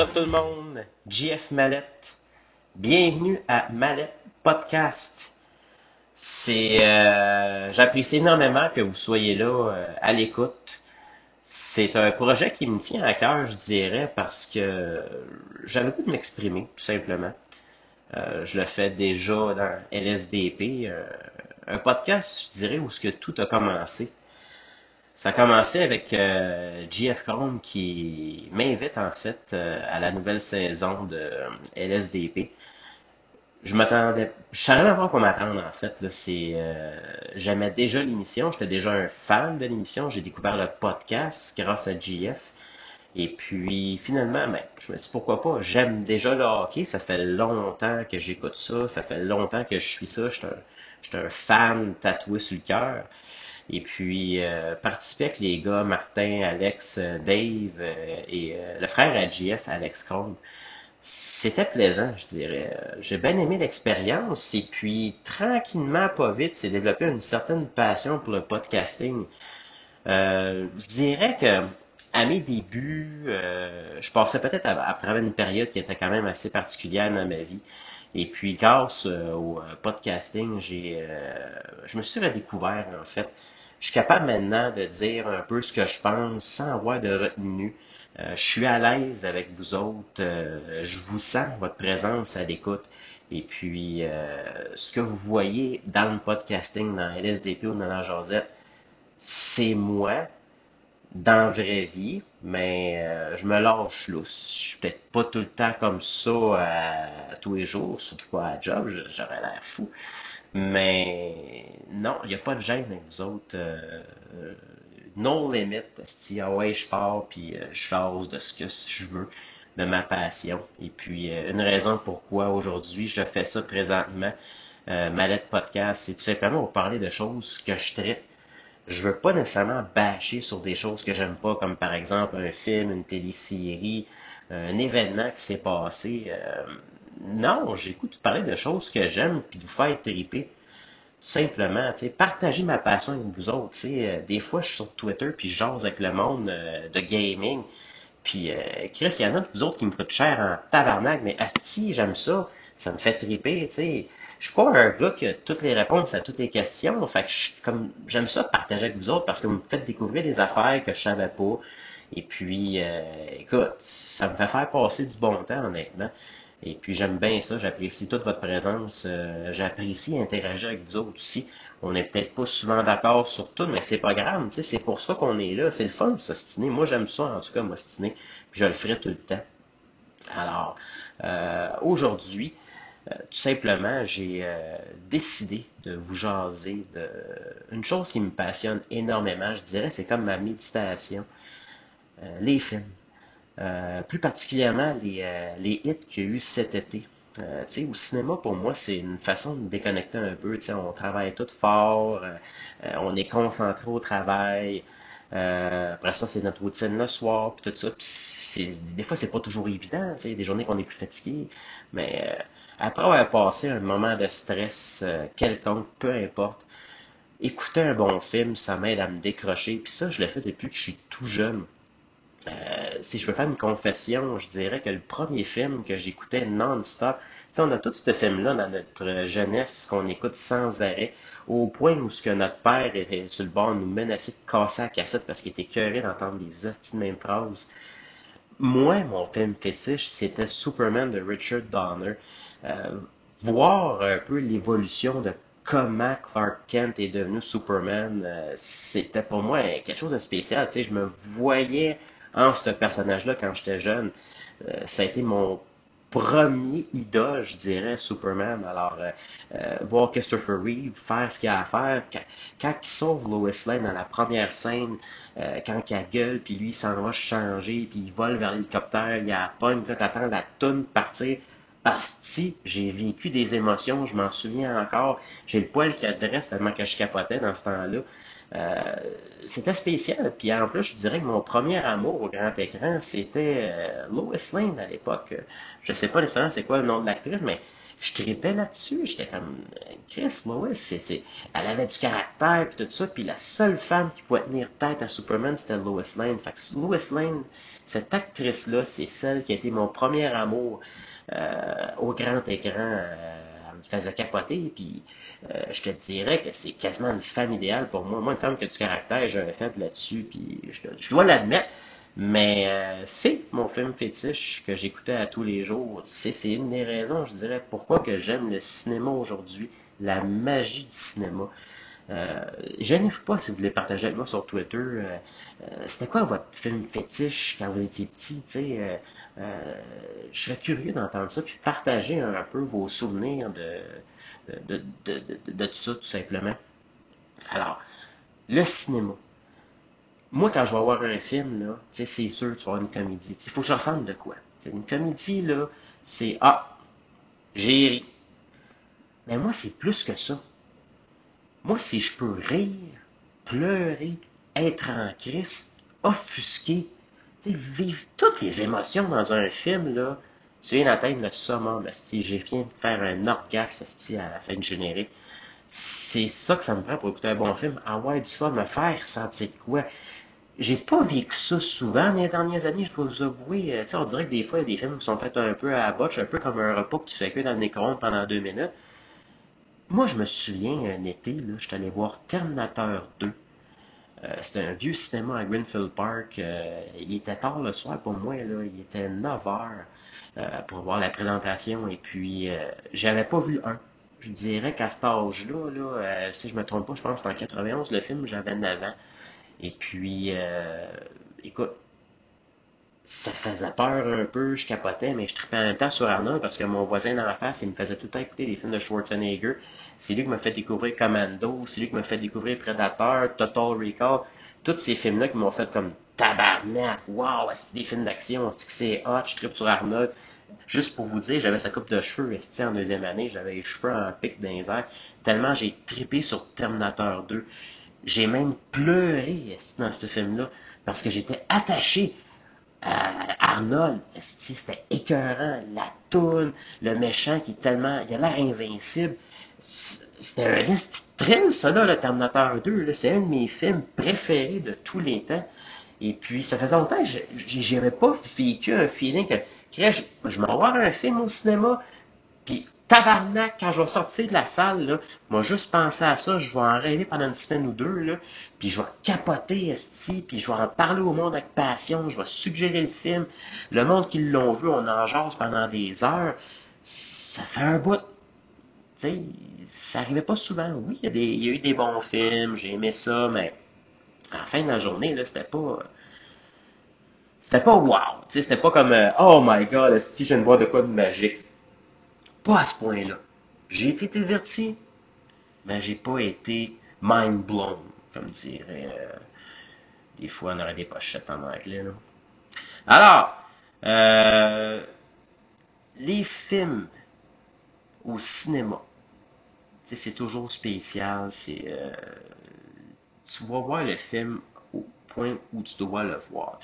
Tout le monde? JF Mallette. Bienvenue à Mallette Podcast. C'est, euh, j'apprécie énormément que vous soyez là euh, à l'écoute. C'est un projet qui me tient à cœur, je dirais, parce que j'avais le goût de m'exprimer, tout simplement. Euh, je le fais déjà dans LSDP, un podcast, je dirais, où ce que tout a commencé. Ça a commencé avec euh, GF Chrome qui m'invite en fait euh, à la nouvelle saison de euh, LSDP. Je m'attendais, je savais pas quoi m'attendre en fait. C'est, euh, j'aimais déjà l'émission, j'étais déjà un fan de l'émission. J'ai découvert le podcast grâce à GF. Et puis finalement, ben, je me dit pourquoi pas? J'aime déjà le hockey, ça fait longtemps que j'écoute ça, ça fait longtemps que je suis ça. Je suis un, un fan tatoué sur le cœur. Et puis, euh, participer avec les gars, Martin, Alex, euh, Dave euh, et euh, le frère à GF, Alex Cole. C'était plaisant, je dirais. J'ai bien aimé l'expérience et puis, tranquillement, pas vite, c'est développé une certaine passion pour le podcasting. Euh, je dirais que à mes débuts, je passais peut-être à, travers une période qui était quand même assez particulière dans ma vie. Et puis, grâce au podcasting, j'ai, je me suis redécouvert, en fait. Je suis capable maintenant de dire un peu ce que je pense sans avoir de retenue. Euh, je suis à l'aise avec vous autres. euh, je vous sens votre présence à l'écoute. Et puis, euh, ce que vous voyez dans le podcasting, dans LSDP ou dans la Josette, c'est moi dans la vraie vie, mais je me lâche lousse. Je suis peut-être pas tout le temps comme ça tous les jours, surtout pas à job, j'aurais l'air fou. Mais non, il n'y a pas de gêne avec vous autres. Euh, euh, no limit. Si ah ouais, je pars puis euh, je fase de ce que je veux, de ma passion. Et puis euh, une raison pourquoi aujourd'hui je fais ça présentement, euh, ma lettre podcast, c'est tout simplement pour parler de choses que je traite je veux pas nécessairement bâcher sur des choses que j'aime pas, comme par exemple un film, une télésérie, un événement qui s'est passé. Non, j'écoute parler de choses que j'aime puis vous faire triper. Simplement, tu sais, partager ma passion avec vous autres. Tu sais, euh, des fois, je suis sur Twitter puis je avec le monde euh, de gaming. Puis, euh, Chris, il y en a vous autres qui me coûtent cher en tabarnak, mais asti, j'aime ça. Ça me fait triper, tu sais. Je suis pas un gars qui a toutes les réponses à toutes les questions. Fait que comme, j'aime ça partager avec vous autres parce que vous me faites découvrir des affaires que je savais pas. Et puis, euh, écoute, ça me fait faire passer du bon temps, honnêtement. Et puis, j'aime bien ça. J'apprécie toute votre présence. Euh, j'apprécie interagir avec vous autres aussi. On n'est peut-être pas souvent d'accord sur tout, mais c'est pas grave. C'est pour ça qu'on est là. C'est le fun de s'ostiner. Moi, j'aime ça, en tout cas, m'ostiner. Puis, je le ferai tout le temps. Alors, euh, aujourd'hui, euh, tout simplement, j'ai euh, décidé de vous jaser de une chose qui me passionne énormément, je dirais, c'est comme ma méditation, les films. Euh, plus particulièrement les, euh, les hits qu'il y a eu cet été. Euh, au cinéma, pour moi, c'est une façon de me déconnecter un peu. On travaille tout fort, on est concentré au travail. Après ça, c'est notre routine le soir, puis tout ça. Des fois, c'est pas toujours évident. Tu sais, des journées qu'on est plus fatigué. Mais après avoir passé un moment de stress quelconque, peu importe, écouter un bon film, ça m'aide à me décrocher. Puis ça, je l'ai fait depuis que je suis tout jeune. Euh, si je veux faire une confession, je dirais que le premier film que j'écoutais non-stop, tu on a tout ce film-là dans notre jeunesse qu'on écoute sans arrêt, au point où ce que notre père était sur le bord nous menacer de casser la cassette parce qu'il était curieux d'entendre les hosties mêmes phrases. Moi, mon film fétiche, c'était Superman de Richard Donner. Euh, voir un peu l'évolution de comment Clark Kent est devenu Superman, euh, c'était pour moi quelque chose de spécial. Tu sais, je me voyais ce personnage-là quand j'étais jeune. Euh, ça a été mon premier idole, je dirais, Superman. Alors, euh, euh, voir Christopher Reeve faire ce qu'il a à faire, quand, quand il sauve Lois Lane dans la première scène, euh, quand il gueule, puis lui, il s'en va changer, puis il vole vers l'hélicoptère, il a la pogne, là, t'attends la toune partir. Asti, j'ai vécu des émotions, je m'en souviens encore. J'ai le poil qui adresse tellement que je capotais dans ce temps-là. Euh, c'était spécial. Puis en plus, je dirais que mon premier amour au grand écran, c'était euh, Lois Lane à l'époque. Je sais pas nécessairement c'est quoi le nom de l'actrice, mais je tripais là-dessus. J'étais comme, Chris, ouais, c'est, elle avait du caractère, puis tout ça. Puis la seule femme qui pouvait tenir tête à Superman, c'était Lois Lane. Fait que Lois Lane, cette actrice-là, c'est celle qui a été mon premier amour au grand écran. Euh, me faisait capoter, puis euh, je te dirais que c'est quasiment une femme idéale pour moi. Moi, une femme qui a du caractère, j'ai un faible là-dessus, puis je, je dois l'admettre. Mais euh, c'est mon film fétiche que j'écoutais à tous les jours. C'est, c'est une des raisons, je dirais, pourquoi que j'aime le cinéma aujourd'hui, la magie du cinéma. Euh, je pas si vous voulez partager avec moi sur Twitter. Euh, euh, c'était quoi votre film fétiche quand vous étiez petit, sais? je serais curieux d'entendre ça, puis partager un, peu vos souvenirs de de, de, de, tout ça, tout simplement. Alors, le cinéma moi, quand je vais voir un film, là, c'est sûr, tu vas une comédie. Il faut que je ressemble de quoi? une comédie, là, c'est Ah, j'ai ri. Mais moi, c'est plus que ça. Moi, si je peux rire, pleurer, être en crise, offusquer, vivre toutes les émotions dans un film, là, tu viens d'atteindre le summum, si j'ai viens de faire un orgasme à la fin du générique. C'est ça que ça me prend pour écouter un bon film. Avoir du fun, me faire sentir quoi. J'ai pas vécu ça souvent les dernières années, je dois vous avouer. Euh, on dirait que des fois, il y a des films qui sont faits un peu à la botche, un peu comme un repas que tu fais que dans le micro pendant deux minutes. Moi, je me souviens, un été, là, suis allé voir Terminator 2. Euh, c'était un vieux cinéma à Greenfield Park. Euh, il était tard le soir pour moi, là. Il était 9 heures pour voir la présentation. Et puis, j'avais pas vu un. Je dirais qu'à cet âge-là, là, si je me trompe pas, je pense que c'était en 91, le film, j'avais 9 ans. Et puis, euh, écoute, ça faisait peur un peu, je capotais, mais je tripais en même temps sur Arnold parce que mon voisin la face, il me faisait tout le temps écouter des films de Schwarzenegger. C'est lui qui m'a fait découvrir Commando, c'est lui qui m'a fait découvrir Predator, Total Recall. Tous ces films-là qui m'ont fait comme tabarnak, wow, c'est des films d'action, c'est que c'est hot, je tripe sur Arnold. Juste pour vous dire, j'avais sa coupe de cheveux, en deuxième année, j'avais les cheveux en pic dans les airs, tellement j'ai trippé sur Terminator 2. J'ai même pleuré dans ce film-là parce que j'étais attaché Arnold. C'était écœurant. La toune, le méchant qui est tellement. Il a l'air invincible. C'était un thrill, ça, là, le Terminator 2. C'est un de mes films préférés de tous les temps. Et puis, ça faisait longtemps que j'avais pas vécu un feeling que, je, je m'en voir un film au cinéma, puis tabarnak, quand je vais sortir de la salle, là, moi juste penser à ça, je vais en rêver pendant une semaine ou deux, là, puis je vais capoter, esti, puis je vais en parler au monde avec passion, je vais suggérer le film. Le monde qui l'ont vu, on en jase pendant des heures. Ça fait un bout. Tu sais, ça arrivait pas souvent. Oui, il y, a eu des bons films, j'ai aimé ça, mais la fin de la journée, là, c'était pas c'était pas wow. C'était pas comme euh, Oh my god, si je viens de de quoi de magique. Pas à ce point-là. J'ai été diverti, mais j'ai pas été mind blown, comme dirait euh, des fois on aurait des pochettes en anglais. Là. Alors, euh, les films au cinéma, c'est toujours spécial. C'est, euh, tu vas voir le film point où tu dois le voir.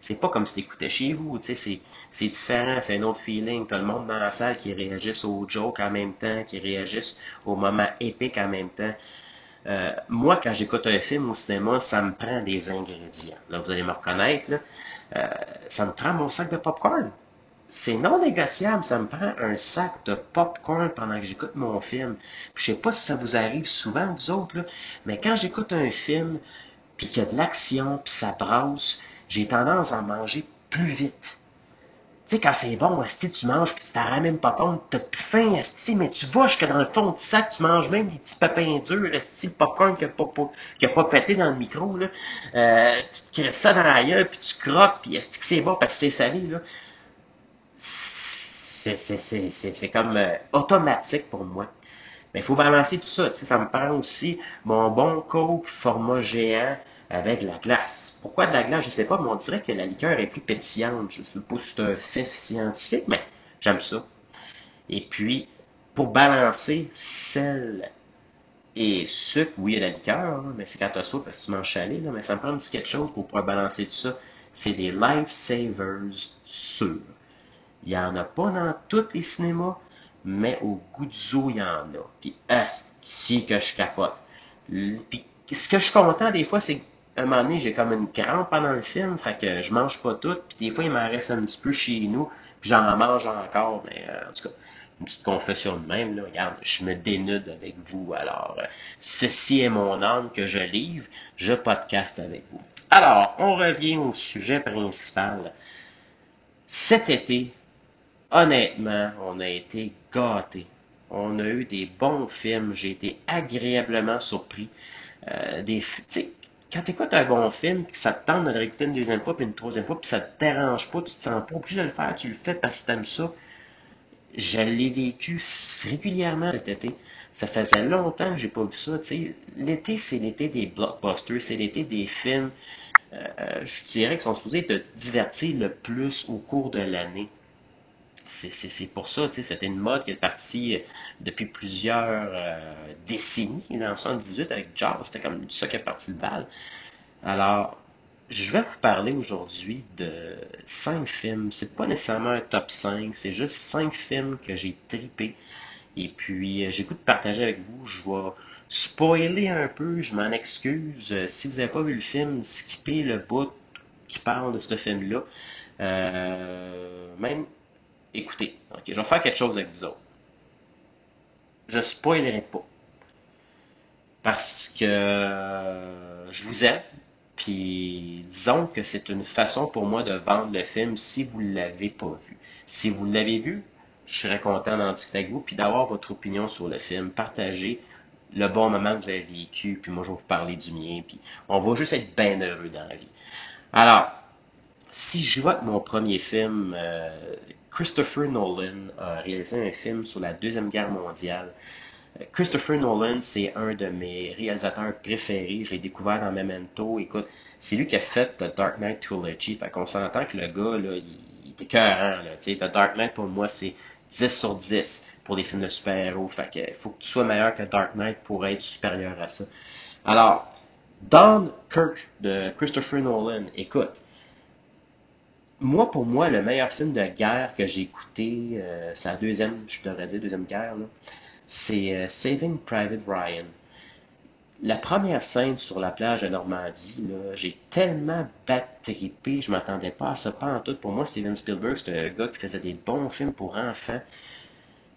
C'est pas comme si tu écoutais chez vous. C'est différent, c'est un autre feeling. Tu as le monde dans la salle qui réagissent aux jokes en même temps, qui réagissent aux moments épiques en même temps. Euh, moi, quand j'écoute un film au cinéma, ça me prend des ingrédients. Là, vous allez me reconnaître. Là. Euh, ça me prend mon sac de popcorn. C'est non négociable, ça me prend un sac de popcorn pendant que j'écoute mon film. je sais pas si ça vous arrive souvent, vous autres, mais quand j'écoute un film, puis qu'il y a de l'action, puis ça brasse, j'ai tendance à manger plus vite. Tu sais, quand c'est bon, esti, tu manges, puis tu t'en rends même pas compte, t'as plus faim, esti, mais tu vois jusque dans le fond du sac, tu manges même des petits papins durs, esti, le popcorn qui a pas, qui a pas pété dans le micro, là. Euh, tu te crées ça dans la gueule, puis tu croques, puis esti que c'est bon parce que c'est salé, là. C'est comme euh, automatique pour moi. Mais il faut balancer tout ça. Ça me prend aussi mon bon coke format géant avec la glace. Pourquoi de la glace, je sais pas, mais on dirait que la liqueur est plus pétillante. Je sais pas c'est un fait scientifique, mais j'aime ça. Et puis, pour balancer sel et sucre, oui, il y a la liqueur, hein, mais c'est quand t'as ça parce que tu manges salé, là, mais ça me prend un petit quelque chose pour pouvoir balancer tout ça. C'est des lifesavers sûrs. Il n'y en a pas dans tous les cinémas, mais au Guzzo, il y en a. Puis, si que je capote. Puis, ce que je suis content des fois, c'est qu'à un moment donné, j'ai comme une crampe pendant le film, fait que je mange pas tout, puis des fois, il m'en reste un petit peu chez nous, puis j'en mange encore, mais euh, en tout cas, une petite confession de même, là, regarde, je me dénude avec vous, alors, euh, ceci est mon âme que je livre, je podcaste avec vous. Alors, on revient au sujet principal. Cet été, honnêtement, on a été gâtés. On a eu des bons films. J'ai été agréablement surpris. Euh, quand tu écoutes un bon film, ça te tente de le réécouter une deuxième fois, puis une troisième fois, puis ça te dérange pas, tu te sens pas obligé de le faire, tu le fais parce que tu aimes ça. Je l'ai vécu régulièrement cet été. Ça faisait longtemps que j'ai pas vu ça. L'été, c'est l'été des blockbusters, c'est l'été des films, euh, euh, je dirais, qui sont supposés te divertir le plus au cours de l'année c'est pour ça, tu sais, c'était une mode qui est partie euh, depuis plusieurs euh, décennies. En 78, avec Jaws, c'était comme ça qui est parti le bal. Alors, je vais vous parler aujourd'hui de cinq films. C'est pas nécessairement un top 5, c'est juste cinq films que j'ai tripé. Et puis, euh, j'ai goût de partager avec vous. Je vais spoiler un peu, je m'en excuse. Si vous n'avez pas vu le film, skippez le bout qui parle de ce film-là. même écoutez, je vais faire quelque chose avec vous autres. Je spoilerai pas. Parce que je vous aime, puis disons que c'est une façon pour moi de vendre le film si vous ne l'avez pas vu. Si vous l'avez vu, je serais content d'en discuter avec vous, puis d'avoir votre opinion sur le film. Partagez le bon moment que vous avez vécu, puis moi je vais vous parler du mien, puis on va juste être bien heureux dans la vie. Alors, si je vois que mon premier film, euh, Christopher Nolan a réalisé un film sur la Deuxième Guerre mondiale. Euh, Christopher Nolan, c'est un de mes réalisateurs préférés. J'ai découvert dans Memento. Écoute, c'est lui qui a fait The Dark Knight Trilogy. Fait qu'on s'entend que le gars, là, il, était cœurant, là. Tu sais, The Dark Knight, pour moi, c'est 10 sur 10 pour des films de super-héros. Fait que faut que tu sois meilleur que Dark Knight pour être supérieur à ça. Alors, Kirk de Christopher Nolan, écoute, moi, pour moi, le meilleur film de guerre que j'ai écouté, euh, c'est la deuxième, je devrais dire, deuxième guerre, c'est euh, Saving Private Ryan. La première scène sur la plage de Normandie, j'ai tellement battripé, je m'attendais pas à ça, pas en tout. Pour moi, Steven Spielberg, c'était un gars qui faisait des bons films pour enfants.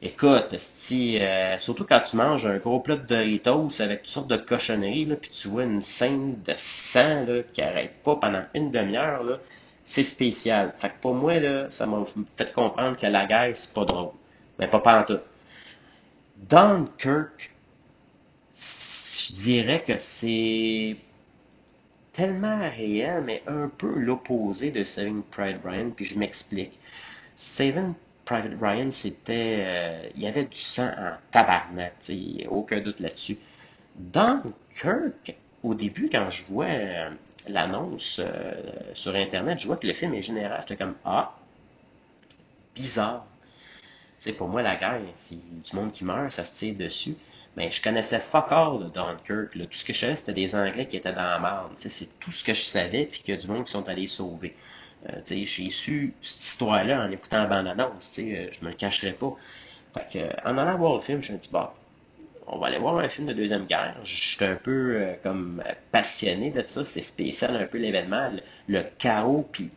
Écoute, si, euh, surtout quand tu manges un gros plat de Doritos avec toutes sortes de cochonneries, puis tu vois une scène de sang qui arrête pas pendant une demi-heure, c'est spécial. Fait que pour moi, là, ça m'a fait comprendre que la guerre, c'est pas drôle. Mais pas pas en tout. Dunkirk, je dirais que c'est tellement réel, mais un peu l'opposé de Saving Private Ryan, puis je m'explique. Saving Private Ryan, c'était... Euh, il y avait du sang en tabarnak, aucun doute là-dessus. Dunkirk, au début, quand je vois... Euh, l'annonce euh, sur Internet, je vois que le film est général. J'étais comme, ah, bizarre. C'est pour moi, la guerre, c'est du monde qui meurt, ça se tire dessus. Mais je connaissais fuck all de Dunkirk. Tout ce que je savais, c'était des Anglais qui étaient dans la merde. C'est tout ce que je savais, puis a du monde qui sont allés sauver. Euh, j'ai su cette histoire-là en écoutant la bande-annonce. Euh, je me le cacherai pas. Fait que, en allant voir le film, je me dis, bah, on va aller voir un film de Deuxième Guerre. Je suis un peu euh, comme passionné de ça. C'est spécial un peu l'événement, le, chaos, puis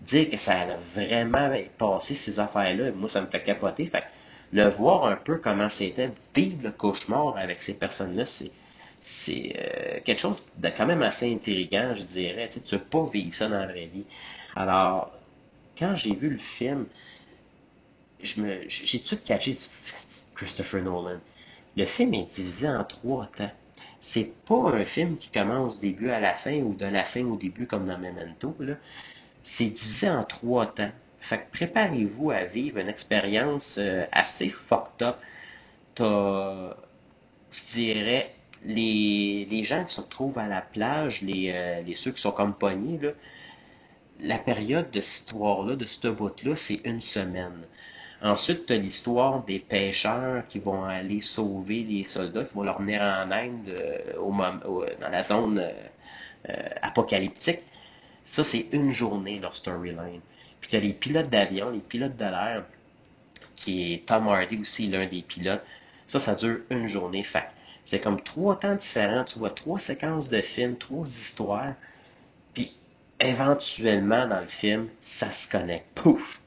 dire que ça a vraiment passé ces affaires-là, moi ça me fait capoter. Fait le voir un peu comment c'était vivre le cauchemar avec ces personnes-là, c'est c'est euh, quelque chose de quand même assez intriguant, je dirais. Tu ne veux pas vivre ça dans la vraie vie. Alors, quand j'ai vu le film, j'ai tout catché Christopher Nolan? Le film est divisé en trois temps. C'est pas un film qui commence du début à la fin ou de la fin au début comme dans Memento. C'est divisé en trois temps. Fait que préparez-vous à vivre une expérience euh, assez fucked up. T'as, je dirais, les, les gens qui se retrouvent à la plage, les, euh, ceux qui sont comme pognés, la période de cette histoire-là, de ce bout-là, c'est une semaine. Ensuite, tu as l'histoire des pêcheurs qui vont aller sauver les soldats, qui vont leur venir en Inde euh, au, dans la zone euh, euh, apocalyptique. Ça, c'est une journée, leur storyline. Puis tu as les pilotes d'avion, les pilotes de l'air, qui est Tom Hardy aussi, l'un des pilotes. Ça, ça dure une journée. Fait c'est comme trois temps différents. Tu vois trois séquences de films, trois histoires. Puis, éventuellement, dans le film, ça se connecte. Pouf!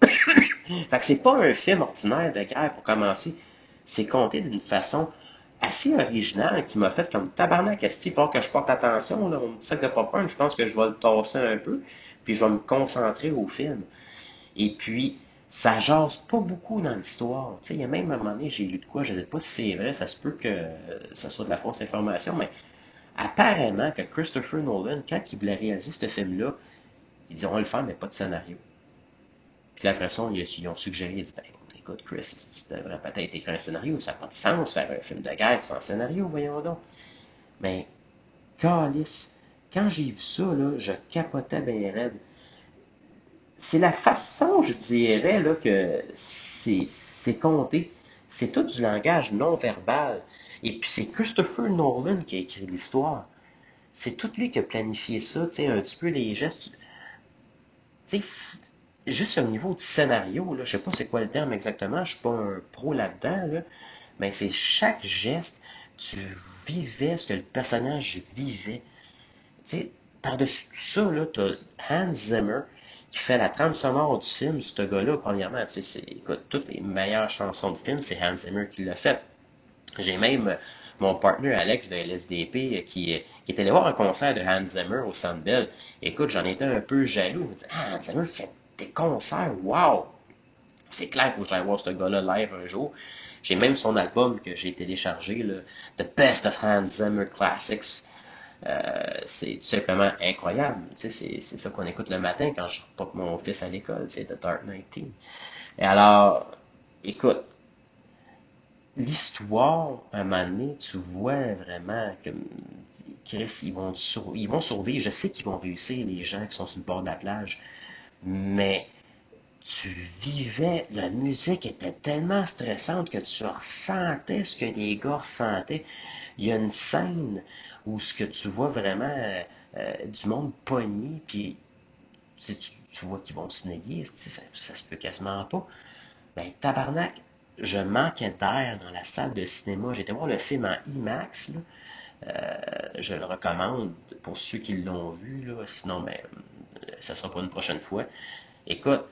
Fait que c'est pas un film ordinaire de guerre pour commencer. C'est compté d'une façon assez originale qui m'a fait comme tabarnak esti pour que je porte attention. Là, mon sac de popcorn, je pense que je vais le tasser un peu. Puis je vais me concentrer au film. Et puis, ça jase pas beaucoup dans l'histoire. Tu sais, il y a même un moment donné, j'ai lu de quoi, je sais pas si c'est vrai, ça se peut que ça soit de la fausse information, mais apparemment que Christopher Nolan, quand il voulait réaliser ce film-là, il dit on va le faire, mais pas de scénario. Puis après ça, ils, ont suggéré, ils dit ben, écoute, Chris, tu devrais peut-être écrire un scénario, ça n'a pas de sens faire un film de guerre sans scénario, voyons donc. Mais, calice, quand j'ai vu ça, là, je capotais bien raide c'est la façon, je dirais, là, que c'est compté. C'est tout du langage non verbal. Et puis c'est Christopher Nolan qui a écrit l'histoire. C'est tout lui qui a planifié ça, tu sais, un petit peu les gestes. Tu sais, juste au niveau du scénario, là, je sais pas c'est quoi le terme exactement, je suis pas un pro là-dedans, là, mais c'est chaque geste, tu vivais ce que le personnage vivait. Tu sais, par-dessus tout ça, là, as Hans Zimmer, qui fait la trame sonore du film, ce gars-là, premièrement, tu sais, écoute, toutes les meilleures chansons de film, c'est Hans Zimmer qui l'a fait. J'ai même euh, mon partenaire Alex de LSDP euh, qui, euh, qui allé voir un concert de Hans Zimmer au Sandbell. Écoute, j'en étais un peu jaloux. Ah, Hans Zimmer fait des concerts, wow! C'est clair que j'aille voir ce gars-là live un jour. J'ai même son album que j'ai téléchargé, The Best of Hans Zimmer Classics. Euh, c'est tout simplement incroyable. c'est ça qu'on écoute le matin quand je reporte mon fils à l'école, c'est The Dark 19. Et alors, écoute, l'histoire, à un moment donné, tu vois vraiment que Chris, vont, ils vont survivre. Je sais qu'ils vont réussir, les gens qui sont sur le bord de la plage, mais tu vivais, la musique était tellement stressante que tu ressentais ce que les gars ressentaient. Il y a une scène où ce que tu vois vraiment euh, euh, du monde pogné, puis tu, vois qu'ils vont se néguer, ça, se peut quasiment pas. Ben, tabarnak, je manquais d'air dans la salle de cinéma. J'étais voir le film en IMAX, euh, je le recommande pour ceux qui l'ont vu, sinon, ben, ça sera pour une prochaine fois. Écoute,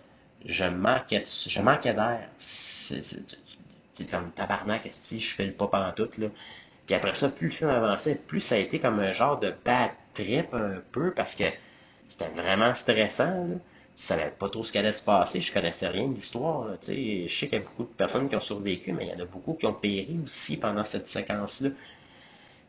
je manquais, je manquais d'air. C'est comme tabarnak, si je fais le pop en tout, là? Puis après ça, plus le film avançait, plus ça a été comme un genre de bad trip un peu, parce que c'était vraiment stressant, là. Je savais pas trop ce qui allait se passer, je connaissais rien de l'histoire, Je sais qu'il y a beaucoup de personnes qui ont survécu, mais il y en a beaucoup qui ont péri aussi pendant cette séquence-là.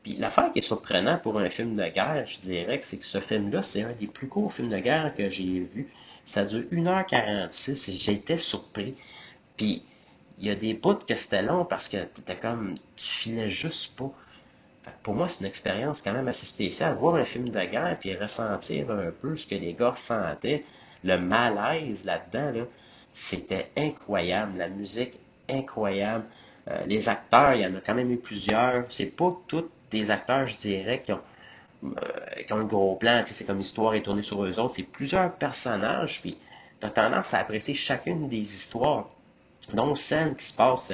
Puis l'affaire qui est surprenante pour un film de guerre, je dirais que c'est que ce film-là, c'est un des plus courts films de guerre que j'ai vu. Ça dure 1h46 et été surpris. Puis il y a des bouts que c'était long parce que t'étais comme, tu filais juste pas. pour moi, c'est une expérience quand même assez spéciale. Voir un film de guerre puis ressentir un peu ce que les gars sentaient, le malaise là-dedans, là, c'était incroyable. La musique, incroyable. Euh, les acteurs, il y en a quand même eu plusieurs. C'est pas tous des acteurs, je dirais, qui ont, euh, qui ont un gros plan. C'est comme l'histoire est tournée sur eux autres. C'est plusieurs personnages, puis tu as tendance à apprécier chacune des histoires, dont celle qui se passe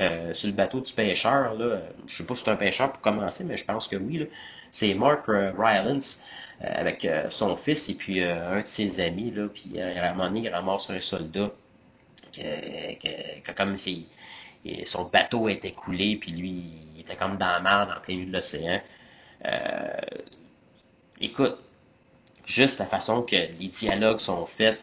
euh, sur le bateau du pêcheur. Là. Je sais pas si c'est un pêcheur pour commencer, mais je pense que oui. C'est Mark euh, Rylance avec son fils et puis un de ses amis. Là, puis à un moment donné, il ramasse un soldat que, comme si son bateau était coulé, puis lui, il était comme dans la mer, dans plein milieu de l'océan. Euh, écoute, juste la façon que les dialogues sont faits,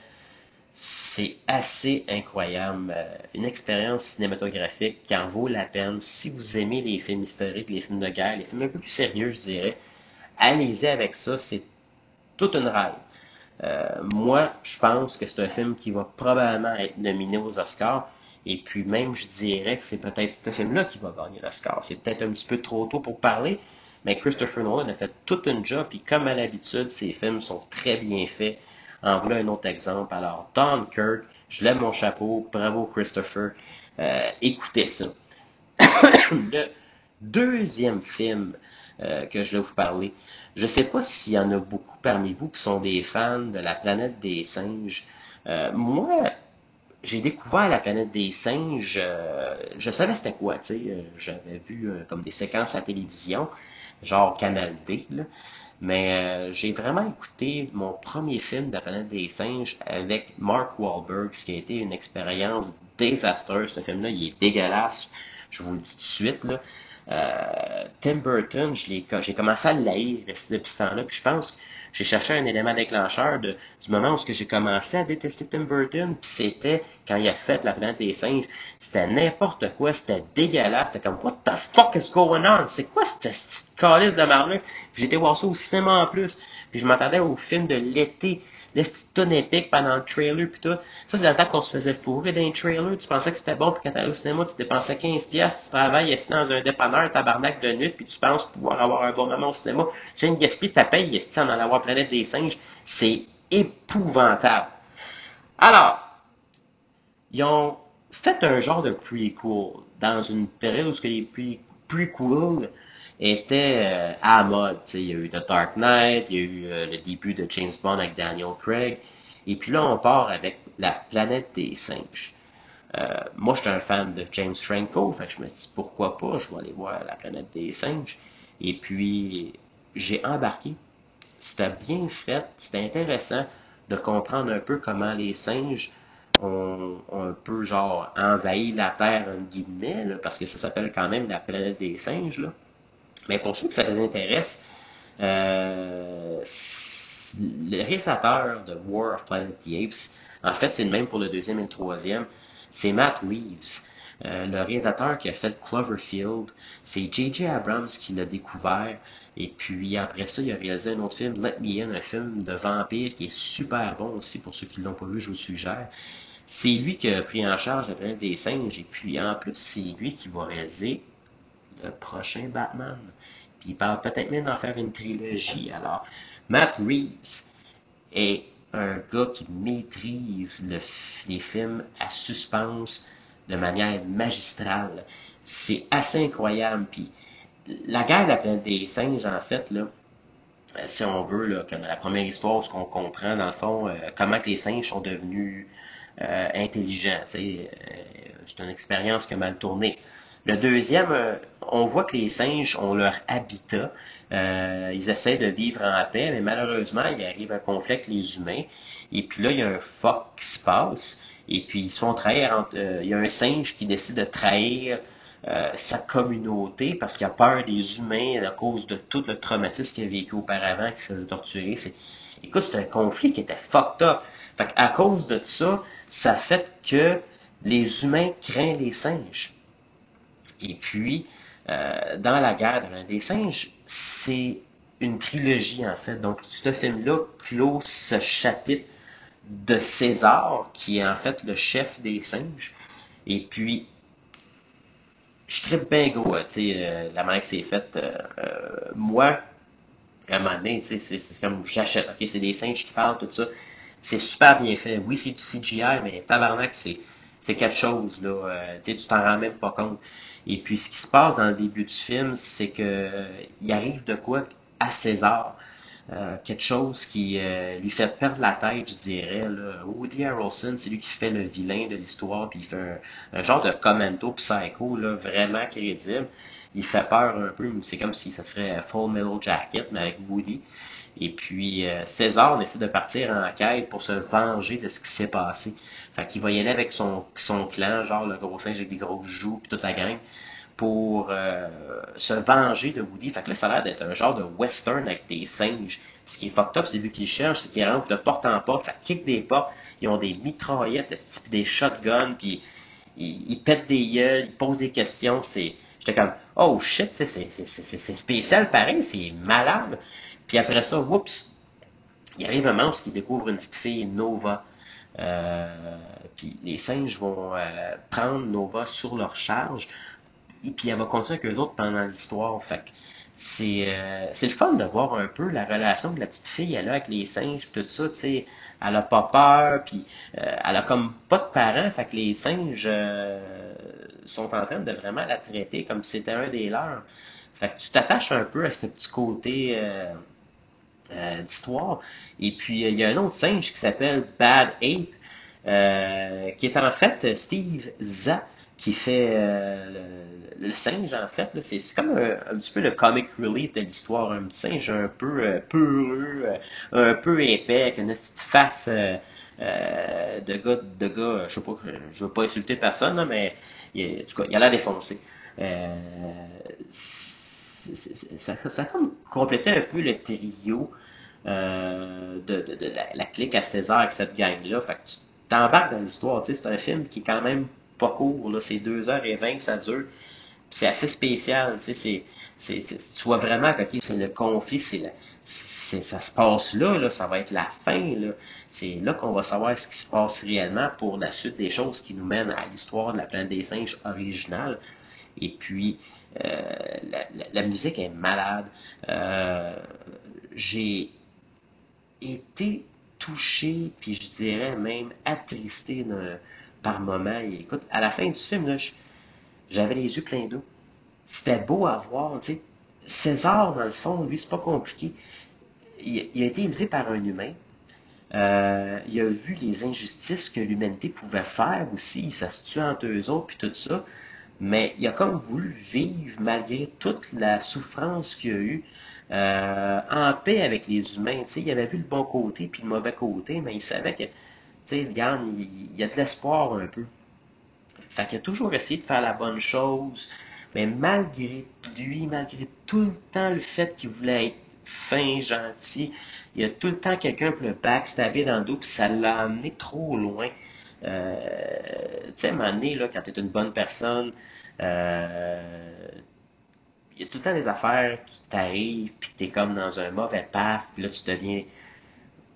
c'est assez incroyable. Euh, une expérience cinématographique qui en vaut la peine. Si vous aimez les films historiques, les films de guerre, les films un peu plus sérieux, je dirais, allez-y avec ça. C'est toute une rêve. Euh, moi, je pense que c'est un film qui va probablement être nominé aux Oscars. Et puis même, je dirais que c'est peut-être ce film-là qui va gagner l'Oscar. C'est peut-être un petit peu trop tôt pour parler, mais Christopher Nolan a fait toute une job, et comme à l'habitude, ses films sont très bien faits. En voilà un autre exemple. Alors, Dunkirk, je lève mon chapeau, bravo Christopher, euh, écoutez ça. le deuxième film euh, que je vais vous parler, je ne sais pas s'il y en a beaucoup parmi vous qui sont des fans de la planète des singes. Euh, moi, j'ai découvert la planète des singes. euh, je savais c'était quoi, tu sais. euh, J'avais vu euh, comme des séquences à la télévision, genre Canal D, là. Mais euh, j'ai vraiment écouté mon premier film de la planète des singes avec Mark Wahlberg, ce qui a été une expérience désastreuse. Ce film-là, il est dégueulasse. Je vous le dis tout de suite, là. Euh, Tim Burton, j'ai commencé à l'haïr depuis ce temps-là, puis je pense que j'ai cherché un élément déclencheur de, du moment où ce que j'ai commencé à détester Tim Burton, puis c'était quand il a fait La planète des singes. C'était n'importe quoi, c'était dégueulasse, c'était comme What the fuck is going on? C'est quoi cette petite calice de Puis j'étais voir ça au cinéma en plus. Puis je m'attendais au film de l'été, les petites tonnes épiques pendant le trailer puis tout. Ça, c'est le temps qu'on se faisait fourrer dans les trailers. Tu pensais que c'était bon, puis quand t'allais au cinéma, tu dépensais 15 pièces, tu travailles assis dans un dépanneur, tabarnak de nuit, puis tu penses pouvoir avoir un bon moment au cinéma. Tu viens de gaspiller ta paye, esti, en allant voir Planète des singes? C'est épouvantable. Alors, ils ont fait un genre de prequel dans une période où les pre prequels étaient euh, à la mode. Il y a eu The Dark Knight, il y a eu euh, le début de James Bond avec Daniel Craig, et puis là on part avec la planète des singes. Euh, moi, j'étais un fan de James Franco, fait je me suis dit pourquoi pas, je vais aller voir la planète des singes. Et puis j'ai embarqué. C'était bien fait, c'était intéressant de comprendre un peu comment les singes ont, un peu genre envahi la Terre en guillemets, parce que ça s'appelle quand même la planète des singes. Là. Mais pour ceux que ça les intéresse, euh, le réalisateur de War of Planet the Apes, en fait c'est le même pour le deuxième et le troisième, c'est Matt Reeves. Euh, le réalisateur qui a fait Cloverfield, c'est J.J. Abrams qui l'a découvert. Et puis après ça, il a réalisé un autre film, Let Me In, un film de vampire qui est super bon aussi pour ceux qui ne l'ont pas vu, je vous le suggère. C'est lui qui a pris en charge la planète des singes et puis en plus c'est lui qui va réaliser le prochain Batman. Puis il parle peut-être même d'en faire une trilogie. Alors, Matt Reeves est un gars qui maîtrise le, les films à suspense de manière magistrale. C'est assez incroyable. Puis la guerre des singes, en fait, là, si on veut, là, comme la première histoire, ce qu'on comprend, dans le fond, euh, comment que les singes sont devenus euh, intelligents. Euh, c'est une expérience qui a mal tourné. Le deuxième, euh, on voit que les singes ont leur habitat. Euh, ils essaient de vivre en paix, mais malheureusement, il arrive un conflit avec les humains. Et puis là, il y a un fuck qui se passe. Et puis ils se font trahir. Entre, euh, il y a un singe qui décide de trahir euh, sa communauté parce qu'il a peur des humains à cause de tout le traumatisme qu'il a vécu auparavant, qu'il s'est torturé. C'est... Écoute, c'est un conflit qui était fucked up. Fait à cause de ça, ça fait que les humains craignent les singes. Et puis, euh, dans la guerre des singes, c'est une trilogie en fait. Donc, ce film-là clôt ce chapitre de César, qui est en fait le chef des singes. Et puis, je tripe bien gros, tu sais, euh, la manière que c'est fait. Euh, moi, à un moment donné, tu sais, c'est comme j'achète, ok, c'est des singes qui parlent, tout ça. C'est super bien fait. Oui, c'est du CGI, mais tabarnak, c'est c'est quelque chose, là. Euh, tu t'en rends même pas compte. Et puis, ce qui se passe dans le début du film, c'est que il arrive de quoi à César. Euh, quelque chose qui euh, lui fait perdre la tête, je dirais. Là. Woody Harrelson, c'est lui qui fait le vilain de l'histoire, puis il fait un, un, genre de commando psycho, là, vraiment crédible. Il fait peur un peu, c'est comme si ça serait Full Metal Jacket, mais avec Woody. Et puis euh, César décide de partir en quête pour se venger de ce qui s'est passé. Fait qu'il va y aller avec son, son clan, genre le gros singe avec des grosses joues, puis toute la gang, pour euh, se venger de Woody. Fait que là, ça a l'air d'être un genre de western avec des singes. Puis ce qui est fucked up, c'est vu qu'ils cherchent, c'est qu'ils rentrent de porte en porte, ça kick des portes, ils ont des mitraillettes, des shotguns, puis ils, pètent des gueules, ils posent des questions. J'étais comme, oh shit, c'est spécial pareil, c'est malade. Puis après ça, oups, il arrive un moment où il découvre une petite fille, Nova. Euh, puis les singes vont euh, prendre Nova sur leur charge, et puis elle va continuer avec eux autres pendant l'histoire. Fait c'est euh, c'est le fun de voir un peu la relation que la petite fille elle a avec les singes, tout ça, tu sais. Elle a pas peur, puis euh, elle a comme pas de parents, fait que les singes euh, sont en train de vraiment la traiter comme si c'était un des leurs. Fait que tu t'attaches un peu à ce petit côté euh, d'histoire. Et puis, il y a un autre singe qui s'appelle Bad Ape. qui est en fait Steve Za, qui fait euh, le, singe, en fait. C'est comme un, petit peu le comic relief de l'histoire. Un petit singe un peu euh, peureux, euh, un peu épais, avec une petite face de gars, de gars, je sais pas, je veux pas insulter personne, mais il, en tout cas, il a l'air défoncé. Ça, comme complété un peu le trio de, de, la, clique à César avec cette gang-là. Fait que tu t'embarques dans l'histoire. C'est un film qui est quand même pas court, c'est 2h20 que ça dure. C'est assez spécial, tu vois vraiment que c'est le conflit, ça se passe là, ça va être la fin. C'est là qu'on va savoir ce qui se passe réellement pour la suite des choses qui nous mènent à l'histoire de la planète des singes originale. Et puis, euh, la, musique est malade. Euh, j'ai été touché, puis je dirais même attristé par moment. écoute, à la fin du film, j'avais les yeux pleins d'eau. C'était beau à voir, tu sais. César, dans le fond, lui, c'est pas compliqué. Il, a été élevé par un humain. Euh, il a vu les injustices que l'humanité pouvait faire aussi. Ça se tue entre eux autres, puis tout ça. Mais il a comme voulu vivre, malgré toute la souffrance qu'il a eue, euh, en paix avec les humains. Tu sais, il avait vu le bon côté puis le mauvais côté, mais il savait que sais, regarde, il, y a de l'espoir un peu. Fait qu'il a toujours essayé de faire la bonne chose, mais malgré lui, malgré tout le temps le fait qu'il voulait être fin, gentil, il y a tout le temps quelqu'un pour le backstabber dans le dos, puis ça l'a amené trop loin. Euh, tu sais, à un moment donné, là, quand tu es une bonne personne, euh, il y a tout le temps des affaires qui t'arrivent, puis tu es comme dans un mauvais path, puis là, tu deviens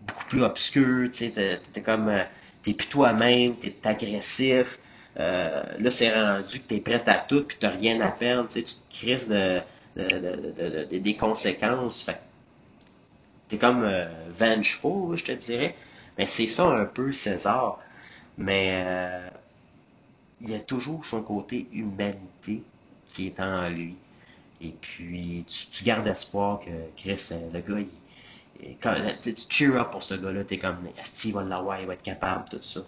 beaucoup plus obscur, tu sais, t'es comme, euh, t'es plus toi-même, t'es agressif, euh, là c'est rendu que t'es prêt à tout, puis t'as rien à perdre, tu te crises de, des conséquences, fait t'es comme euh, vengeful, je te dirais, mais c'est ça un peu César, mais euh, il y a toujours son côté humanité qui est en lui, et puis tu, gardes espoir que Chris, le gars, il tu cheer up pour ce gars-là, t'es comme, Steve va l'avoir, il va être capable, tout ça.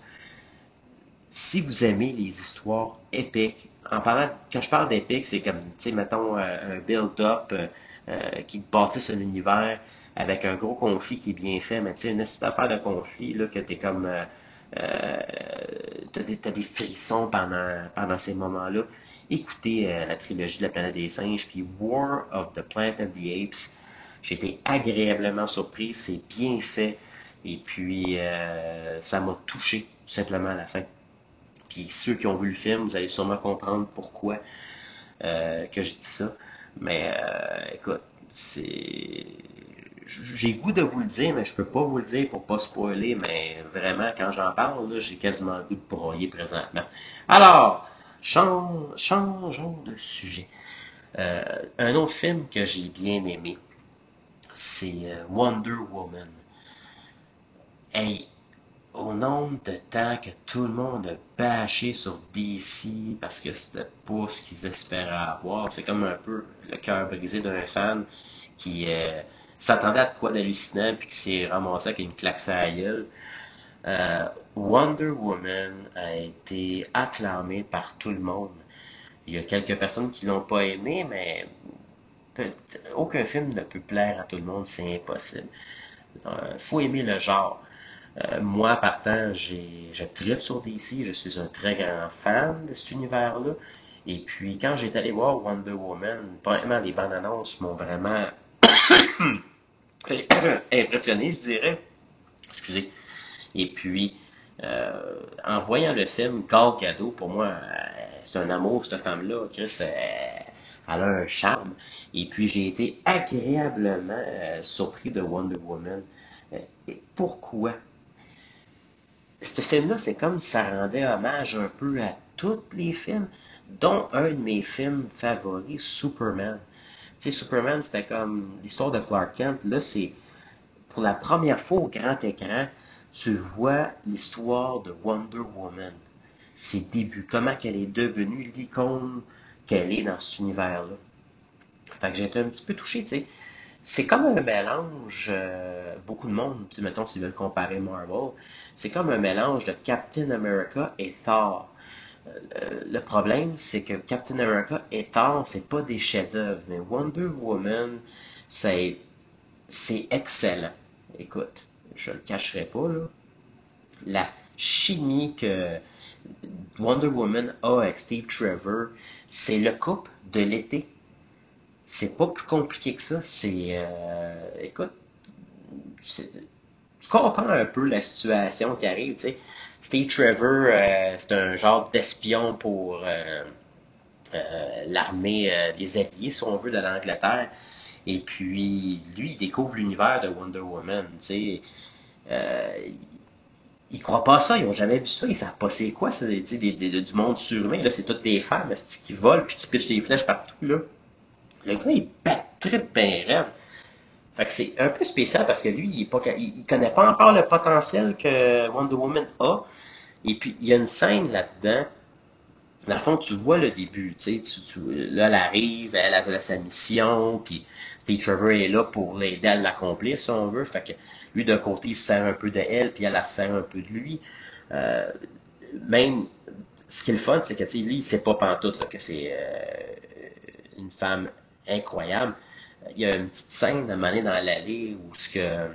Si vous aimez les histoires épiques, en parlant, quand je parle d'épique, c'est comme, tu sais, mettons, euh, un build-up euh, euh, qui bâtisse un univers avec un gros conflit qui est bien fait, mais tu sais, une affaire de conflit, là, que t'es comme, euh, t'as des, frissons pendant, pendant ces moments-là. Écoutez la trilogie de la planète des singes, puis War of the Planet of the Apes, j'ai été agréablement surpris, c'est bien fait, et puis euh, ça m'a touché tout simplement à la fin. Puis ceux qui ont vu le film, vous allez sûrement comprendre pourquoi euh, que je dis ça. Mais euh, écoute, c'est j'ai goût de vous le dire, mais je peux pas vous le dire pour pas spoiler, mais vraiment, quand j'en parle, j'ai quasiment le goût de broyer présentement. Alors, changeons de sujet. un autre film que j'ai bien aimé, c'est euh, Wonder Woman. Hey, au nombre de temps que tout le monde a bâché sur DC parce que c'était pas ce qu'ils espéraient avoir, c'est comme un peu le cœur brisé d'un fan qui euh, s'attendait à quoi d'hallucinant puis qui s'est ramassé avec une claque à gueule. Euh, Wonder Woman a été acclamé par tout le monde. Il y a quelques personnes qui l'ont pas aimé, mais aucun film ne peut plaire à tout le monde, c'est impossible. Euh, faut aimer le genre. Euh, moi, partant, j'ai, je tripe sur DC, je suis un très grand fan de cet univers-là. Et puis, quand j'ai allé voir Wonder Woman, vraiment, les bandes annonces m'ont vraiment impressionné, je dirais. Excusez. Et puis, euh, en voyant le film, Gal Gadot, pour moi, c'est un amour, cette femme-là. Elle a un charme. Et puis j'ai été agréablement euh, surpris de Wonder Woman. Euh, et pourquoi? Ce film-là, c'est comme ça rendait hommage un peu à tous les films, dont un de mes films favoris, Superman. Tu Superman, c'était comme l'histoire de Clark Kent. Là, c'est pour la première fois au grand écran, tu vois l'histoire de Wonder Woman. Ses débuts, comment qu'elle est devenue l'icône qu'elle est dans cet univers-là. Fait que j'ai été un petit peu touché, tu sais. c'est comme un mélange, euh, beaucoup de monde, mettons s'ils veulent comparer Marvel, c'est comme un mélange de Captain America et Thor. Euh, le problème, c'est que Captain America et Thor, c'est pas des chefs-d'œuvre, mais Wonder Woman, c'est, excellent. Écoute, je le cacherai pas, là. La chimie que Wonder Woman a avec Steve Trevor, c'est le couple de l'été c'est pas plus compliqué que ça. C'est, euh, écoute, tu comprends un peu la situation qui arrive, tu sais. Steve Trevor, euh, c'est un genre d'espion pour euh, l'armée des Alliés, si on veut, de l'Angleterre. Et puis, lui, il découvre l'univers de Wonder Woman, tu sais. ils croient pas ça, ils ont jamais vu ça, ils savent pas c'est quoi, c'est du monde surhumain. Là, c'est toutes des femmes qui volent puis qui pitchent des flèches partout, là. Le gars, il bat très bien Fait que c'est un peu spécial parce que lui, il, ne connaît pas encore le potentiel que Wonder Woman a. Et puis, il y a une scène là-dedans. Dans le fond, tu vois le début, tu sais, là, elle arrive, elle a, sa mission, puis Steve Trevor est là pour l'aider à l'accomplir, si on veut. Fait que lui, d'un côté, il se sert un peu de elle, puis elle, se sert un peu de lui. Euh, même, ce qui est le fun, c'est que, tu sais, lui, il sait pas pantoute que c'est euh, une femme incroyable. Il y a une petite scène à un dans l'allée où ce que,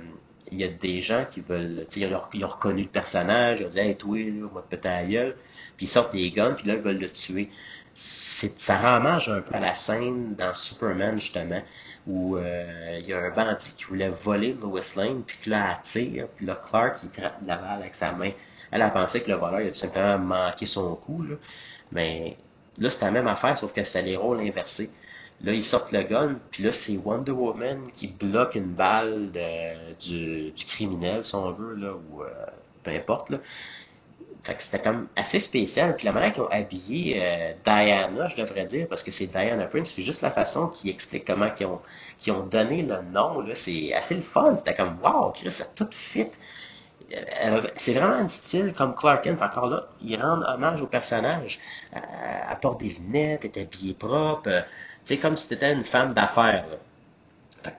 il y a des gens qui veulent, ils ont, ils ont reconnu le personnage, ils ont dit, hey, toi, on va te péter la gueule, puis ils sortent des guns, puis là, ils veulent le tuer. Ça ramage un peu à la scène dans Superman, justement, où euh, il y a un bandit qui voulait voler Lois Lane, puis que là, elle tire, puis là, Clark, il traite la balle avec sa main. Elle a pensé que le voleur, il a tout simplement manqué son coup, là. Mais là, c'est la même affaire, sauf que c'est les rôles inversés. Là, ils sortent le gun, puis là, c'est Wonder Woman qui bloque une balle du, criminel, si on veut, là, ou euh, peu importe, là. Fait que c'était comme assez spécial. Puis la manière qu'ils ont habillé euh, Diana, je devrais dire, parce que c'est Diana Prince, c'est juste la façon qu'ils expliquent comment ils ont, ont donné le nom, là, c'est assez le fun. C'était comme, wow, Chris, ça tout fit. Euh, c'est vraiment un style comme Clark Kent, encore là, il rend hommage au personnage. Elle, porte des lunettes, elle est habillée propre, c'est comme si c'était une femme d'affaires.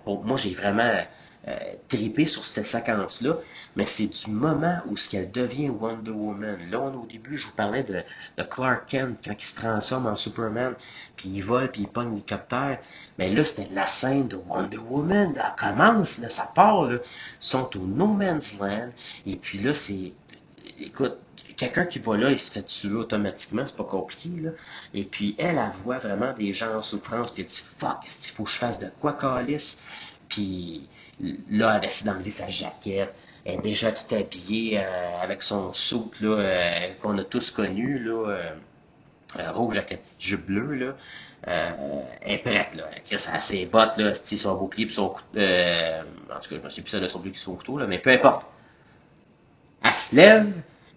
moi, j'ai vraiment euh, tripé sur cette séquence-là, mais c'est du moment où ce qu'elle devient Wonder Woman. Là, au début, je vous parlais de, Clark Kent quand il se transforme en Superman, puis il vole, puis il pogne l'hélicoptère. Mais là, c'était la scène de Wonder Woman. Elle commence, là, ça part, là. Ils sont au No Man's Land, et puis là, c'est écoute, quelqu'un qui va là, il se fait tuer automatiquement, c'est pas compliqué, là. Et puis, elle, elle voit vraiment des gens en souffrance, puis elle dit, fuck, est-ce qu'il faut que je fasse de quoi, Calice? Puis, là, elle décide d'enlever sa jaquette. Elle est déjà tout habillée euh, avec son soute, là, euh, qu'on a tous connu, là. Euh, rouge avec la petite jupe bleue, là. elle est prête, là. Elle a ses bottes, là, son bouclier, puis son couteau. en tout cas, je ne sais plus ça de son bouclier son couteau, là, mais peu importe elle se lève,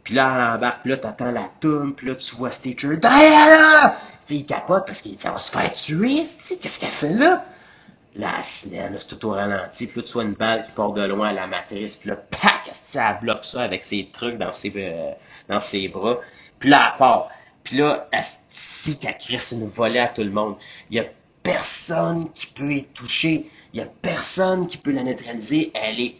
puis là, elle embarque, là, t'attends la toune, puis là, tu vois Stitcher, Diana! Tu il capote parce qu'il va se faire tuer, qu'est-ce qu'elle fait là? Là, elle c'est tout au ralenti, puis là, tu vois une balle qui part de loin à la matrice, puis là, pac, elle bloque ça avec ses trucs dans ses, euh, dans ses bras, puis là, elle part. Puis là, elle qu'elle crisse une volée à tout le monde. Il y a personne qui peut y toucher. Il y a personne qui peut la neutraliser. Elle est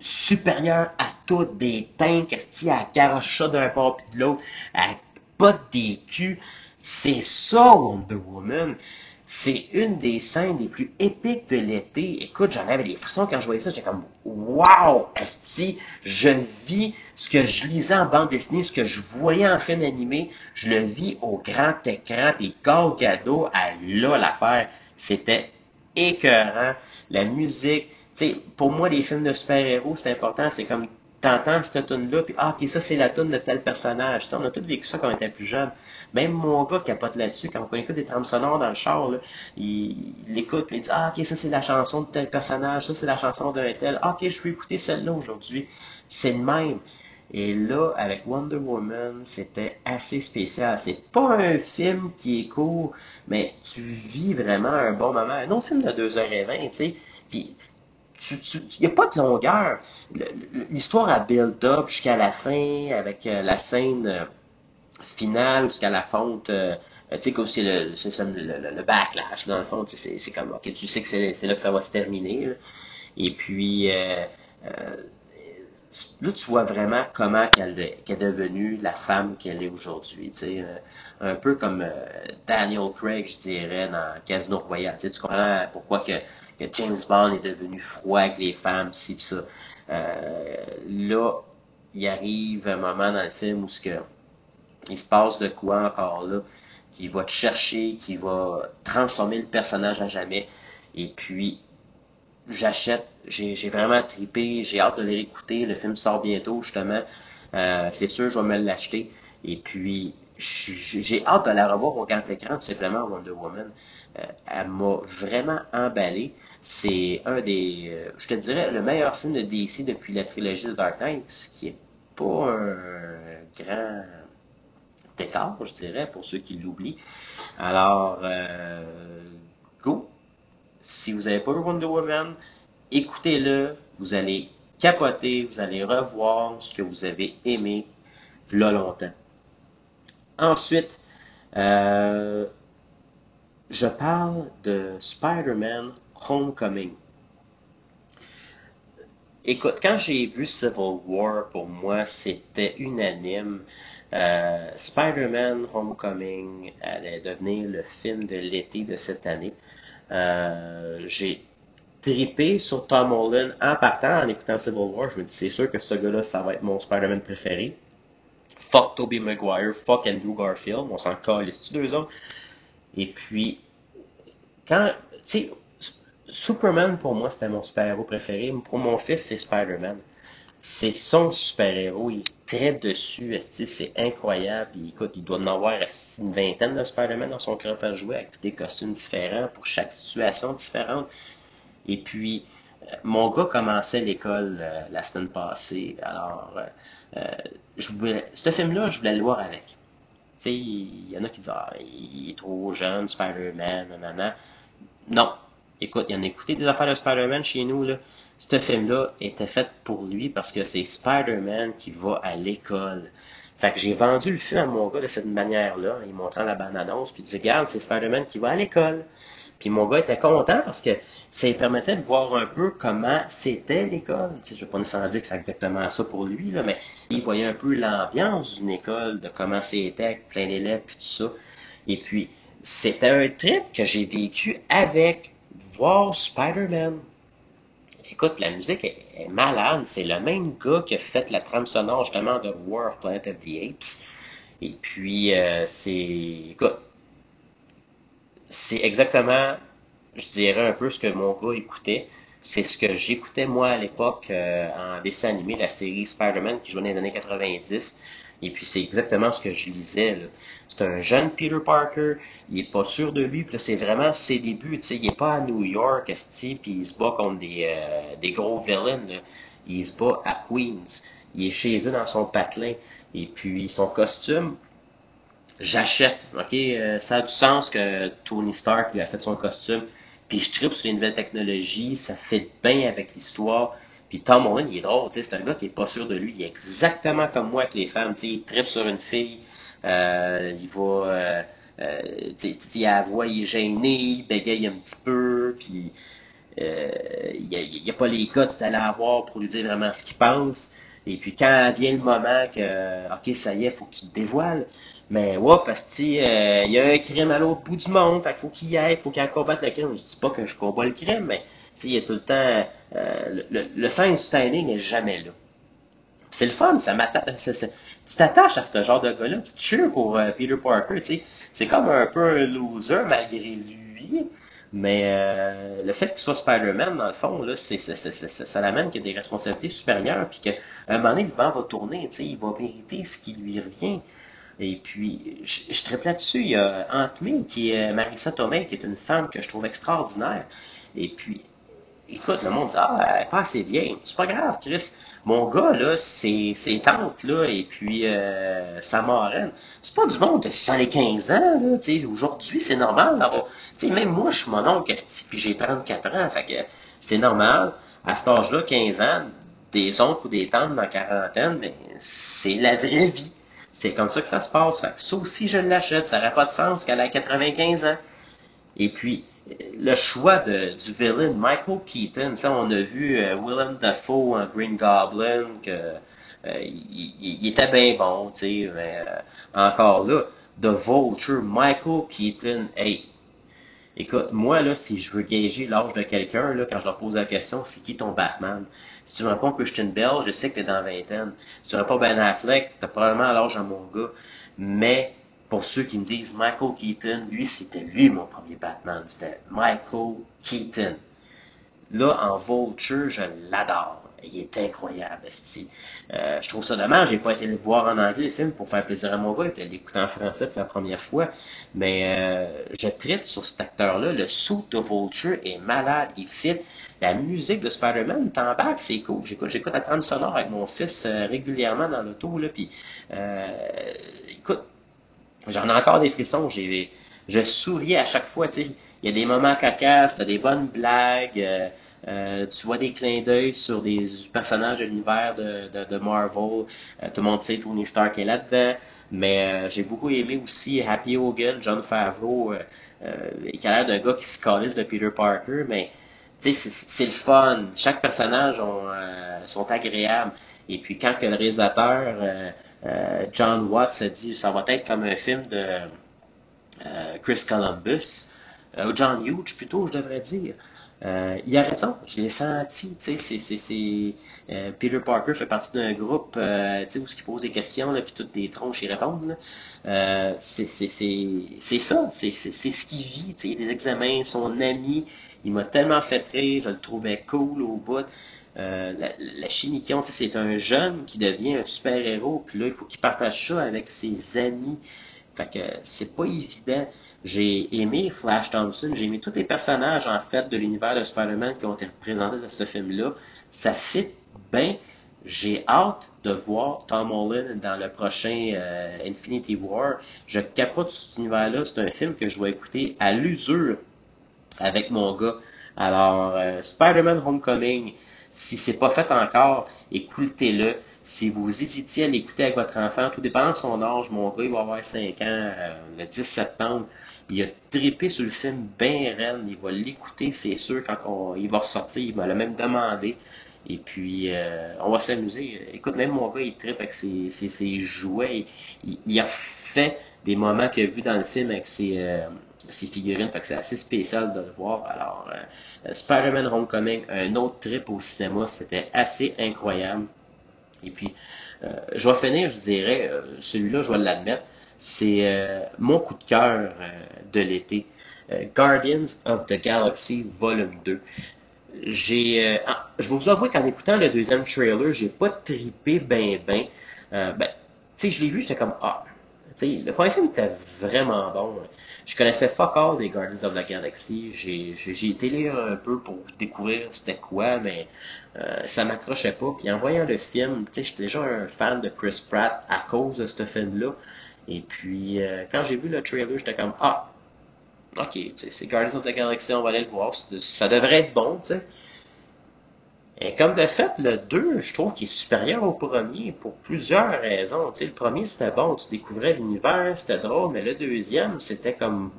supérieure à toutes des tanks, est à garoche ça d'un port puis de l'autre, à pas des culs. C'est ça Wonder Woman. C'est une des scènes les plus épiques de l'été. Écoute, j'en avais des frissons quand je voyais ça. J'étais comme, wow, esti, je vis ce que je lisais en bande dessinée, ce que je voyais en film animé, je le vis au grand écran, puis elle a l'affaire. C'était écœurant. La musique, pour moi, les films de super-héros, c'est important, c'est comme t'entends cette tune-là, puis ah, ok, ça c'est la tune de tel personnage. on a tous vécu ça quand on était plus jeune. Même mon gars capote là-dessus, quand on écoute des trames sonores dans le char, il, l'écoute, puis il dit ah, ok, ça c'est la chanson de tel personnage, ça c'est la chanson d'un tel. Ah, ok, je peux écouter celle-là aujourd'hui. C'est le même. Et là, avec Wonder Woman, c'était assez spécial. C'est pas un film qui est court, mais tu vis vraiment un bon moment. Un autre film de 2h20, tu sais. Puis il n'y a pas de longueur. L'histoire a build up jusqu'à la fin avec euh, la scène euh, finale, jusqu'à la fonte, euh, tu sais, comme c'est le, le, le, backlash, dans le fond, c'est comme, ok, tu sais que c'est là que ça va se terminer, Et puis, là, tu vois vraiment comment qu'elle est devenue la femme qu'elle est aujourd'hui, sais, un peu comme Daniel Craig, je dirais, dans Casino Royale, tu comprends pourquoi que, James Bond est devenu froid avec les femmes, si ça. là, il arrive un moment dans le film où ce que il se passe de quoi encore là, qui va te chercher, qui va transformer le personnage à jamais. Et puis, j'achète, j'ai vraiment tripé, j'ai hâte de l'écouter, le film sort bientôt justement, euh, c'est sûr je vais me l'acheter. Et puis, j'ai hâte de la revoir au grand écran, tout simplement, Wonder Woman. Euh, elle m'a vraiment emballé. C'est un des, euh, je te dirais, le meilleur film de DC depuis la trilogie de Dark Knight, ce qui est pas un grand écart, je dirais, pour ceux qui l'oublient. Alors, go! Si vous n'avez pas vu Wonder Woman, écoutez-le, vous allez capoter, vous allez revoir ce que vous avez aimé là longtemps. Ensuite, euh, je parle de Spider-Man Homecoming. Écoute, quand j'ai vu Civil War, pour moi, c'était unanime. Euh, Spider-Man Homecoming allait devenir le film de l'été de cette année. Euh, j'ai trippé sur Tom Holland en partant, en écoutant Civil War. Je me dis, c'est sûr que ce gars-là, ça va être mon Spider-Man préféré. Fuck Tobey Maguire, fuck Andrew Garfield, on s'en calisse deux autres. Et puis, quand, tu sais, Superman pour moi c'était mon super-héros préféré. Pour mon fils, c'est Spider-Man c'est son super-héros, il traite dessus, c'est incroyable. Il, écoute, il doit en avoir une vingtaine de Spider-Man dans son cœur à jouer avec des costumes différents pour chaque situation différente. Et puis, euh, mon gars commençait l'école euh, la semaine passée. Alors, euh, je voulais, ce film-là, je voulais le voir avec. Tu sais, il y en a qui disent, ah, il est trop jeune, Spider-Man, nanana. Non. Écoute, il y en a écouté des affaires de Spider-Man chez nous, là ce film-là était fait pour lui parce que c'est Spider-Man qui va à l'école. Fait que j'ai vendu le film à mon gars de cette manière-là, il montrant la bande-annonce, puis il disait, regarde, c'est Spider-Man qui va à l'école. Puis mon gars était content parce que ça lui permettait de voir un peu comment c'était l'école. Tu sais, je ne vais pas nécessairement dire que c'est exactement ça pour lui, là, mais il voyait un peu l'ambiance d'une école, de comment c'était, avec plein d'élèves, puis tout ça. Et puis, c'était un trip que j'ai vécu avec voir Spider-Man. Écoute, la musique est, malade. C'est le même gars qui a fait la trame sonore justement de War of Planet of the Apes. Et puis, euh, c'est. Écoute, c'est exactement, je dirais, un peu ce que mon gars écoutait. C'est ce que j'écoutais moi à l'époque euh, en dessin animé, la série Spider-Man qui jouait dans les années 90. Et puis c'est exactement ce que je lisais. C'est un jeune Peter Parker, il est pas sûr de lui, puis c'est vraiment ses débuts. Tu sais, il est pas à New York, puis il se bat contre des, euh, des gros villains. Il se bat à Queens. Il est chez eux dans son patelin. Et puis son costume, j'achète. Ok, euh, ça a du sens que Tony Stark lui a fait son costume. Puis je tripe sur les nouvelles technologies, ça fait bien avec l'histoire. Puis Tom Holland, il est drôle, c'est un gars qui est pas sûr de lui. Il est exactement comme moi avec les femmes. il tripe sur une fille, euh, il va... Euh, euh, il a la voix, il est gêné, il bégaye un petit peu, puis euh, il n'y a, pas les codes d'aller la voir pour lui dire vraiment ce qu'il pense. Et puis quand vient le moment que, ok, ça y est, faut que tu te dévoiles, mais ouais, parce que euh, il y a un crime à l'autre bout du monde, fait faut qu'il y aille, faut qu'il combatte le crime. Je dis pas que je combats le crime, mais il y a tout le temps. Euh, le, le, sens du timing n'est jamais là. C'est le fun, ça m'attache. Tu t'attaches à ce genre de gars-là, tu te cheers pour euh, Peter Parker, tu sais. C'est comme un peu un loser malgré lui. Mais euh, le fait qu'il soit Spider-Man, dans le fond, là, c'est, ça l'amène qu'il a des responsabilités supérieures, puis qu'à un moment donné, le vent va tourner, tu sais, il va mériter ce qui lui revient. Et puis, je, je triple là-dessus, il y a Aunt qui est Marissa Tomei, qui est une femme que je trouve extraordinaire. Et puis, écoute, le monde dit, ah, elle est pas assez vieille. C'est pas grave, Chris. Mon gars, là, c'est ses tantes, là, et puis euh, sa marraine. C'est pas du monde de 75 ans, là, tu sais. Aujourd'hui, c'est normal d'avoir... Tu sais, même moi, je suis mon oncle, puis j'ai 34 ans, fait que c'est normal. À cet âge-là, 15 ans, des oncles ou des tantes dans la quarantaine, c'est la vraie vie. C'est comme ça que ça se passe. Fait que ça aussi, je l'achète. Ça n'aurait pas de sens qu'elle ait 95 ans. Et puis, le choix du villain, Michael Keaton, ça, on a vu euh, Willem Dafoe en Green Goblin, que euh, il, était bien bon, tu sais, mais euh, encore là, The Vulture, Michael Keaton, hey, écoute, moi, là, si je veux gager l'âge de quelqu'un, là, quand je leur pose la question, c'est qui ton Batman? Si tu me réponds Christian Bell, je sais que t'es dans la vingtaine. Si tu réponds Ben Affleck, t'as probablement l'âge à mon gars. Mais, pour ceux qui me disent Michael Keaton, lui, c'était lui mon premier Batman. C'était Michael Keaton. Là, en Vulture, je l'adore. Il est incroyable, euh, je trouve ça dommage, j'ai pas été le voir en anglais le film pour faire plaisir à mon gars, et l'écouter en français pour la première fois. Mais euh, je tripe sur cet acteur-là. Le suit de Vulture est malade, il fit. La musique de Spider-Man t'embarque, c'est cool. J'écoute, j'écoute la trame sonore avec mon fils euh, régulièrement dans l'auto, là, puis euh, écoute, j'en ai encore des frissons, j'ai je souriais à chaque fois, tu sais. Il y a des moments cacasses, t'as des bonnes blagues, euh, euh, tu vois des clins d'œil sur des personnages de l'univers de, de, de, Marvel. Euh, tout le monde sait Tony Stark est là-dedans. Mais j'ai beaucoup aimé aussi Happy Hogan, John Favreau, qui a l'air d'un gars qui se calisse de Peter Parker, mais c'est le fun. Chaque personnage ont, sont agréables. Et puis quand que le réalisateur John Watts a dit ça va être comme un film de Chris Columbus, ou John Hughes plutôt, je devrais dire. Euh, il a raison, je l'ai senti, tu sais, c'est, euh, Peter Parker fait partie d'un groupe, euh, tu sais, où il pose des questions, là, puis toutes des tronches y répondent, euh, c'est, c'est, c'est, c'est ça, c'est, c'est, c'est ce qu'il vit, tu sais, les examens, son ami, il m'a tellement fait rire, je le trouvais cool au bout. Euh, la, la chimiquion, tu sais, c'est un jeune qui devient un super-héros, puis là, il faut qu'il partage ça avec ses amis. Fait que c'est pas évident. J'ai aimé Flash Thompson, j'ai aimé tous les personnages en fait de l'univers de Spider-Man qui ont été représentés dans ce film-là. Ça fit bien. J'ai hâte de voir Tom Holland dans le prochain euh, Infinity War. Je capote cet univers-là. C'est un film que je vais écouter à l'usure avec mon gars. Alors, euh, Spider-Man Homecoming, si c'est pas fait encore, écoutez-le. Si vous hésitiez à l'écouter avec votre enfant, tout dépend de son âge, mon gars, il va avoir 5 ans euh, le 10 septembre. Il a trippé sur le film bien reine, il va l'écouter, c'est sûr, quand il va ressortir, il va le même demander. Et puis, euh, on va s'amuser. Écoute, même mon gars, il trippe avec ses, jouets. Il, a fait des moments qu'il a vus dans le film avec ses, euh, ses figurines. Fait que c'est assez spécial de le voir. Alors, Spider-Man Homecoming, un autre trip au cinéma, c'était assez incroyable. Et puis, euh, je vais finir, je dirais, euh, celui-là, je vais l'admettre, c'est euh, mon coup de cœur de l'été. Guardians of the Galaxy Volume 2. J'ai, ah, je vais vous avouer qu'en écoutant le deuxième trailer, j'ai pas tripé ben ben. ben, tu sais, je l'ai vu, j'étais comme ah, le premier film était vraiment bon. Je connaissais fuck all des Guardians of the Galaxy. J'ai été lire un peu pour découvrir c'était quoi, mais euh, ça m'accrochait pas. Puis en voyant le film, j'étais déjà un fan de Chris Pratt à cause de ce film-là. Et puis, euh, quand j'ai vu le trailer, j'étais comme, ah, ok, c'est Guardians of the Galaxy, on va aller le voir. Ça devrait être bon, tu sais. Et comme de fait, le 2, je trouve qu'il est supérieur au premier pour plusieurs raisons. Tu sais, le premier, c'était bon, tu découvrais l'univers, c'était drôle, mais le deuxième, c'était comme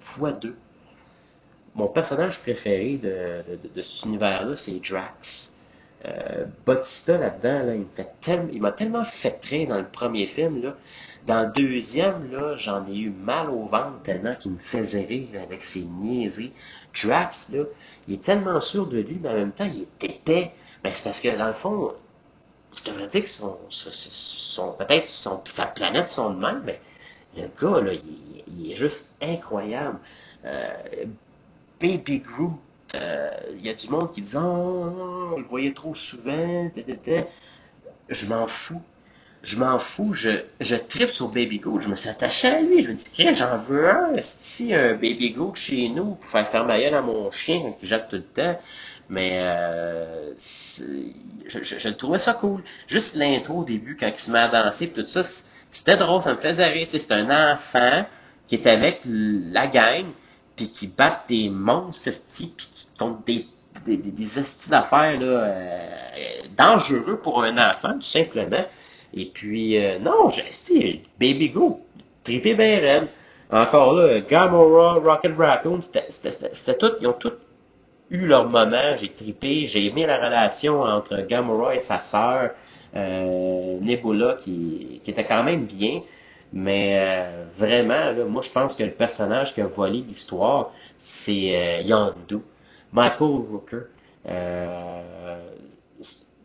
fois deux. Mon personnage préféré de, de, cet univers-là, c'est Drax. Euh, Bautista là-dedans, là, il m'a tellement fait rire dans le premier film. Là. Dans le deuxième, là, j'en ai eu mal au ventre tellement qu'il me faisait rire avec ses niaiseries. Drax, là, il est tellement sûr de lui, mais en même temps, il est épais. Ben, c'est parce que, dans le fond, je devrais dire que son, peut-être son, sa planète sont de même, mais le gars, là, il, est juste incroyable. Euh, Baby Groot, euh, il y a du monde qui dit oh, on le voyait trop souvent, je m'en fous je m'en fous, je, je tripe sur Baby Goat, je me suis attaché à lui, je me dis, j'en veux un, si un Baby Goat chez nous pour faire faire ma à mon chien qui jette tout le temps. Mais euh, je, je, trouvais ça cool. Juste l'intro au début, quand il se met à danser, tout ça, c'était drôle, ça me faisait rire. C'est un enfant qui est avec la gang, puis qui bat des monstres, puis qui compte des des, des, des d'affaires là, euh, dangereux pour un enfant, tout simplement. Et puis, euh, non, j'ai si, Baby Groot, trippé bien. Encore là, Gamora, Rocket Raccoon, c'était tout, ils ont tous eu leur moment, j'ai trippé, j'ai aimé la relation entre Gamora et sa sœur, euh, Nebula, qui, qui était quand même bien. Mais euh, vraiment, là, moi je pense que le personnage qui a volé l'histoire, c'est euh, Yondu. Michael Rooker. Euh,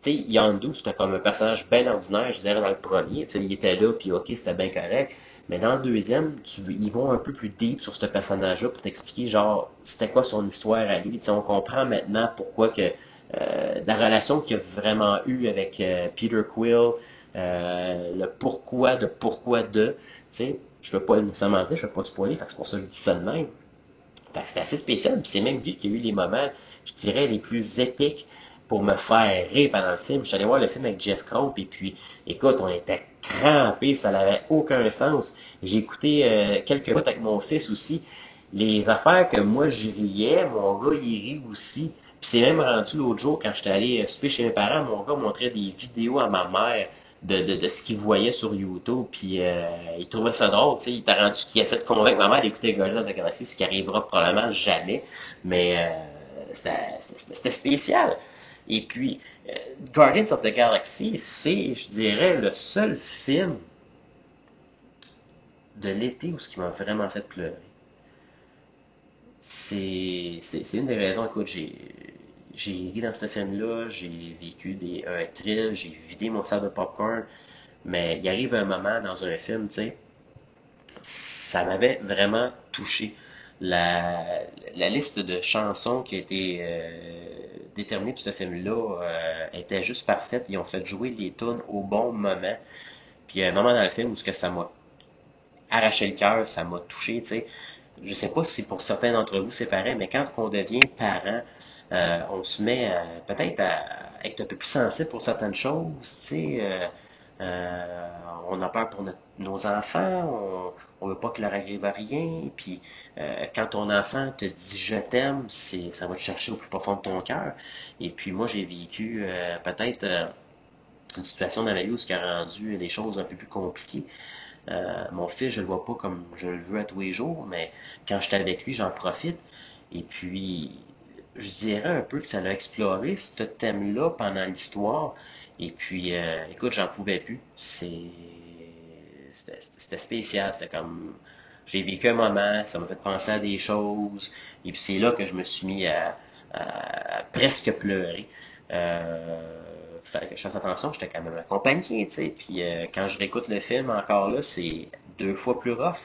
tu sais, Yondu, c'était comme un personnage bien ordinaire, je dirais, dans le premier. Tu il était là, puis ok, c'était bien correct. Mais dans le deuxième, tu, ils vont un peu plus deep sur ce personnage-là pour t'expliquer, genre, c'était quoi son histoire à lui. Tu on comprend maintenant pourquoi que euh, la relation qu'il a vraiment eue avec euh, Peter Quill, euh, le pourquoi de pourquoi de, tu sais, je veux pas nécessairement dire, je veux pas spoiler, parce que c'est pour ça que je dis ça de même. c'est assez spécial, c'est même lui qui a eu les moments, je dirais, les plus épiques pour me faire rire pendant le film. Je suis allé voir le film avec Jeff Cope et puis, écoute, on était crampés, ça n'avait aucun sens. J'ai écouté euh, quelques fois avec mon fils aussi. Les affaires que moi je riais, mon gars il rit aussi. Puis c'est même rendu l'autre jour quand j'étais allé souper chez mes parents, mon gars montrait des vidéos à ma mère de, de, de ce qu'il voyait sur YouTube, puis euh, il trouvait ça drôle, tu sais, il t'a rendu qu'il essaie de convaincre ma mère d'écouter Guardians of the Galaxy, ce qui arrivera probablement jamais, mais euh, c'était spécial. Et puis, euh, Guardians of the Galaxy, c'est, je dirais, le seul film de l'été où ce qui m'a vraiment fait pleurer. C'est, c'est, une des raisons, écoute, j'ai, j'ai ri dans ce film-là, j'ai vécu des, un thrill, j'ai vidé mon sac de popcorn, mais il arrive un moment dans un film, tu sais, ça m'avait vraiment touché. La, la, liste de chansons qui a été euh, déterminée pour ce film-là euh, était juste parfaite. Ils ont fait jouer les tunes au bon moment. Puis il y a un moment dans le film où ce que ça m'a arraché le cœur, ça m'a touché, tu sais. Je sais pas si pour certains d'entre vous c'est pareil, mais quand on devient parent, euh, on se met peut-être à être un peu plus sensible pour certaines choses, tu sais. Euh, euh on a peur pour nos enfants, on, on veut pas qu'il leur arrive à rien, puis quand ton enfant te dit je t'aime, c'est ça va te chercher au plus profond de ton cœur. Et puis moi j'ai vécu peut-être une situation dans qui a rendu les choses un peu plus compliquées. mon fils, je le vois pas comme je le veux à tous les jours, mais quand j'étais avec lui, j'en profite. Et puis, je dirais un peu que ça l'a exploré, ce thème-là, pendant l'histoire. Et puis, euh, écoute, j'en pouvais plus. C'est, c'était spécial. C'était comme, j'ai vécu un moment, ça m'a fait penser à des choses. Et puis c'est là que je me suis mis à, presque pleurer. Euh, que je fasse attention, j'étais quand même accompagné, tu sais. Puis euh, quand je réécoute le film encore là, c'est deux fois plus rough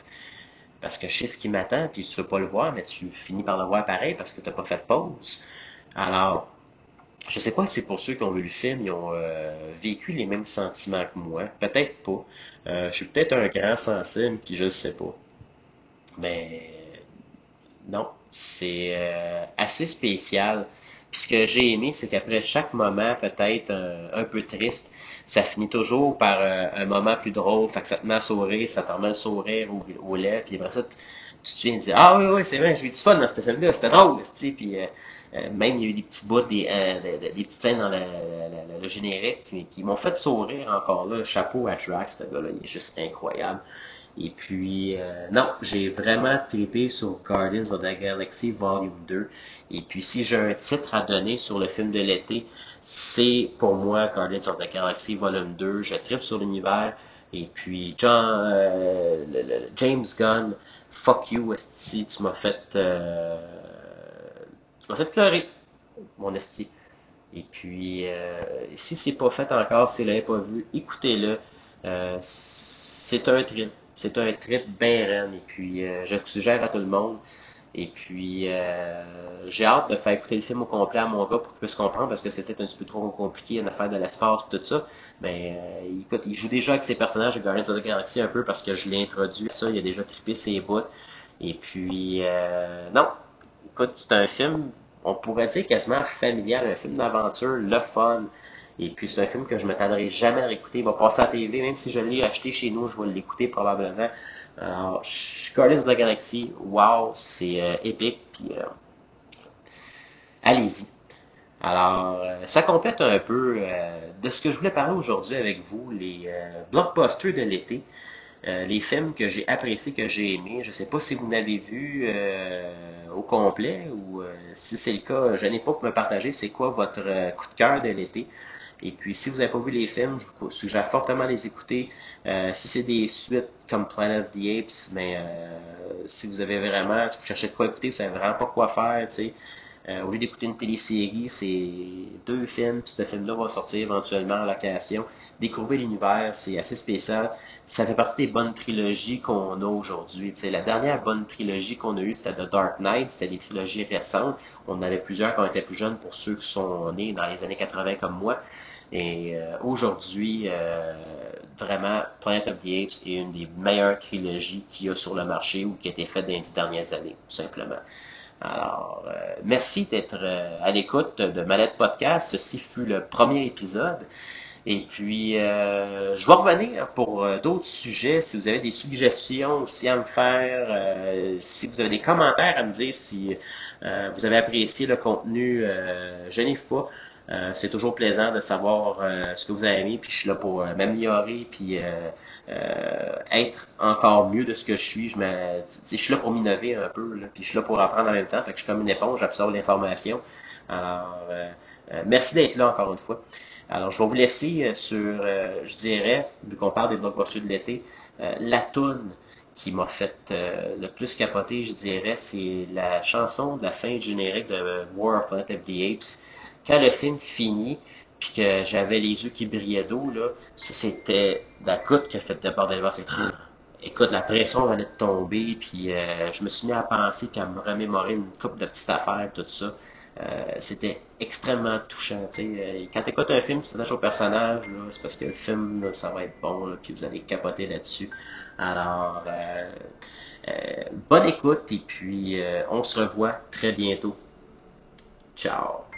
parce que je sais ce qui m'attend, puis tu veux pas le voir, mais tu finis par le voir pareil parce que tu n'as pas fait de pause. Alors, je sais pas si pour ceux qui ont vu le film, ils ont euh, vécu les mêmes sentiments que moi. Peut-être pas. Euh, je suis peut-être un grand sensible, puis je ne sais pas. Mais non, c'est euh, assez spécial. Puis ce que j'ai aimé, c'est qu'après chaque moment peut-être un peu triste, ça finit toujours par euh, un moment plus drôle, fait que ça te met à sourire, ça te remet sourire au, au lait, puis après ça, tu, te Ah oui, oui, c'est vrai, j'ai eu du fun dans cette film-là, c'était drôle, tu sais, puis euh, euh, même il y a eu des petits bouts, des, des petites scènes dans le, le, le générique qui, qui m'ont fait sourire encore là. Chapeau à Drax, ce gars-là, il est juste incroyable. Et puis, non, j'ai vraiment trippé sur Guardians of the Galaxy Volume 2. Et puis, si j'ai un titre à donner sur le film de l'été, c'est pour moi Guardians of the Galaxy Volume 2. Je tripe sur l'univers. Et puis John, euh, James Gunn, fuck you, esti, tu m'as fait, euh, tu m'as fait pleurer, mon esti. Et puis, euh, si c'est pas fait encore, si vous l'avez pas vu, écoutez-le. Euh, c'est un trip. C'est un trip bien reine. Et puis, je le suggère à tout le monde. Et puis, j'ai hâte de faire écouter le film au complet à mon gars pour qu'il puisse comprendre parce que c'était un petit peu trop compliqué, une affaire de l'espace et tout ça. Mais euh, écoute, il joue déjà avec ses personnages de Guardians of the Galaxy un peu parce que je l'ai introduit ça, il a déjà trippé ses bouts. Et puis, euh, non, écoute, c'est un film, on pourrait dire quasiment familial, un film d'aventure, le fun. Et puis c'est un film que je ne m'attendrai jamais à réécouter. Il va passer à la TV, même si je l'ai acheté chez nous, je vais l'écouter probablement. Alors, Guardians of the Galaxy, wow, c'est euh, épique, puis euh, allez-y. Alors, ça complète un peu de ce que je voulais parler aujourd'hui avec vous, les blockbusters de l'été. les films que j'ai appréciés, que j'ai aimés. Je ne sais pas si vous n'avez vu au complet ou si c'est le cas, je n'ai pas pour me partager c'est quoi votre coup de cœur de l'été. Et puis, si vous n'avez pas vu les films, je vous suggère fortement de les écouter. Euh, si c'est des suites comme Planet of the Apes, mais euh, si vous avez vraiment, si vous cherchez de quoi écouter, vous savez vraiment pas quoi faire, tu sais. Euh, au lieu d'écouter une télésérie, c'est deux films, puis ce film-là va sortir éventuellement en location. Découvrir l'univers, c'est assez spécial. Ça fait partie des bonnes trilogies qu'on a aujourd'hui. La dernière bonne trilogie qu'on a eue, c'était The Dark Knight, c'était des trilogies récentes. On en avait plusieurs quand on était plus jeunes pour ceux qui sont nés dans les années 80 comme moi. Et euh, aujourd'hui, euh, vraiment, Planet of the Apes est une des meilleures trilogies qu'il y a sur le marché ou qui a été faite dans les dix dernières années, tout simplement. Alors, euh, merci d'être à l'écoute de Mallette Podcast. Ceci fut le premier épisode. Et puis, je vais revenir pour d'autres sujets. Si vous avez des suggestions aussi à me faire, si vous avez des commentaires à me dire si vous avez apprécié le contenu, je n'y pas. Euh, c'est toujours plaisant de savoir euh, ce que vous avez aimé, puis je suis là pour euh, m'améliorer, puis être encore mieux de ce que je suis. Je, je suis là pour m'innover un peu, là, puis je suis là pour apprendre en même temps. Fait que je suis comme une éponge, j'absorbe l'information. Alors, merci d'être là encore une fois. Alors, je vais vous laisser sur, je dirais, vu qu'on parle des blockbusters de l'été, la toune qui m'a fait le plus capoter, je dirais, c'est la chanson de la fin du générique de War of Planet of the Apes quand le film finit, puis que j'avais les yeux qui brillaient d'eau, là, c'était la goutte qui a fait déborder le c'est Écoute, la pression venait de tomber, puis euh, je me suis mis à penser puis à me remémorer une couple de petites affaires, tout ça. Euh, c'était extrêmement touchant. sais. Euh, quand tu écoutes un film, tu t'attaches au personnage, c'est parce que le film, là, ça va être bon, là, puis vous allez capoter là-dessus. Alors, bonne écoute, et puis on se revoit très bientôt. Ciao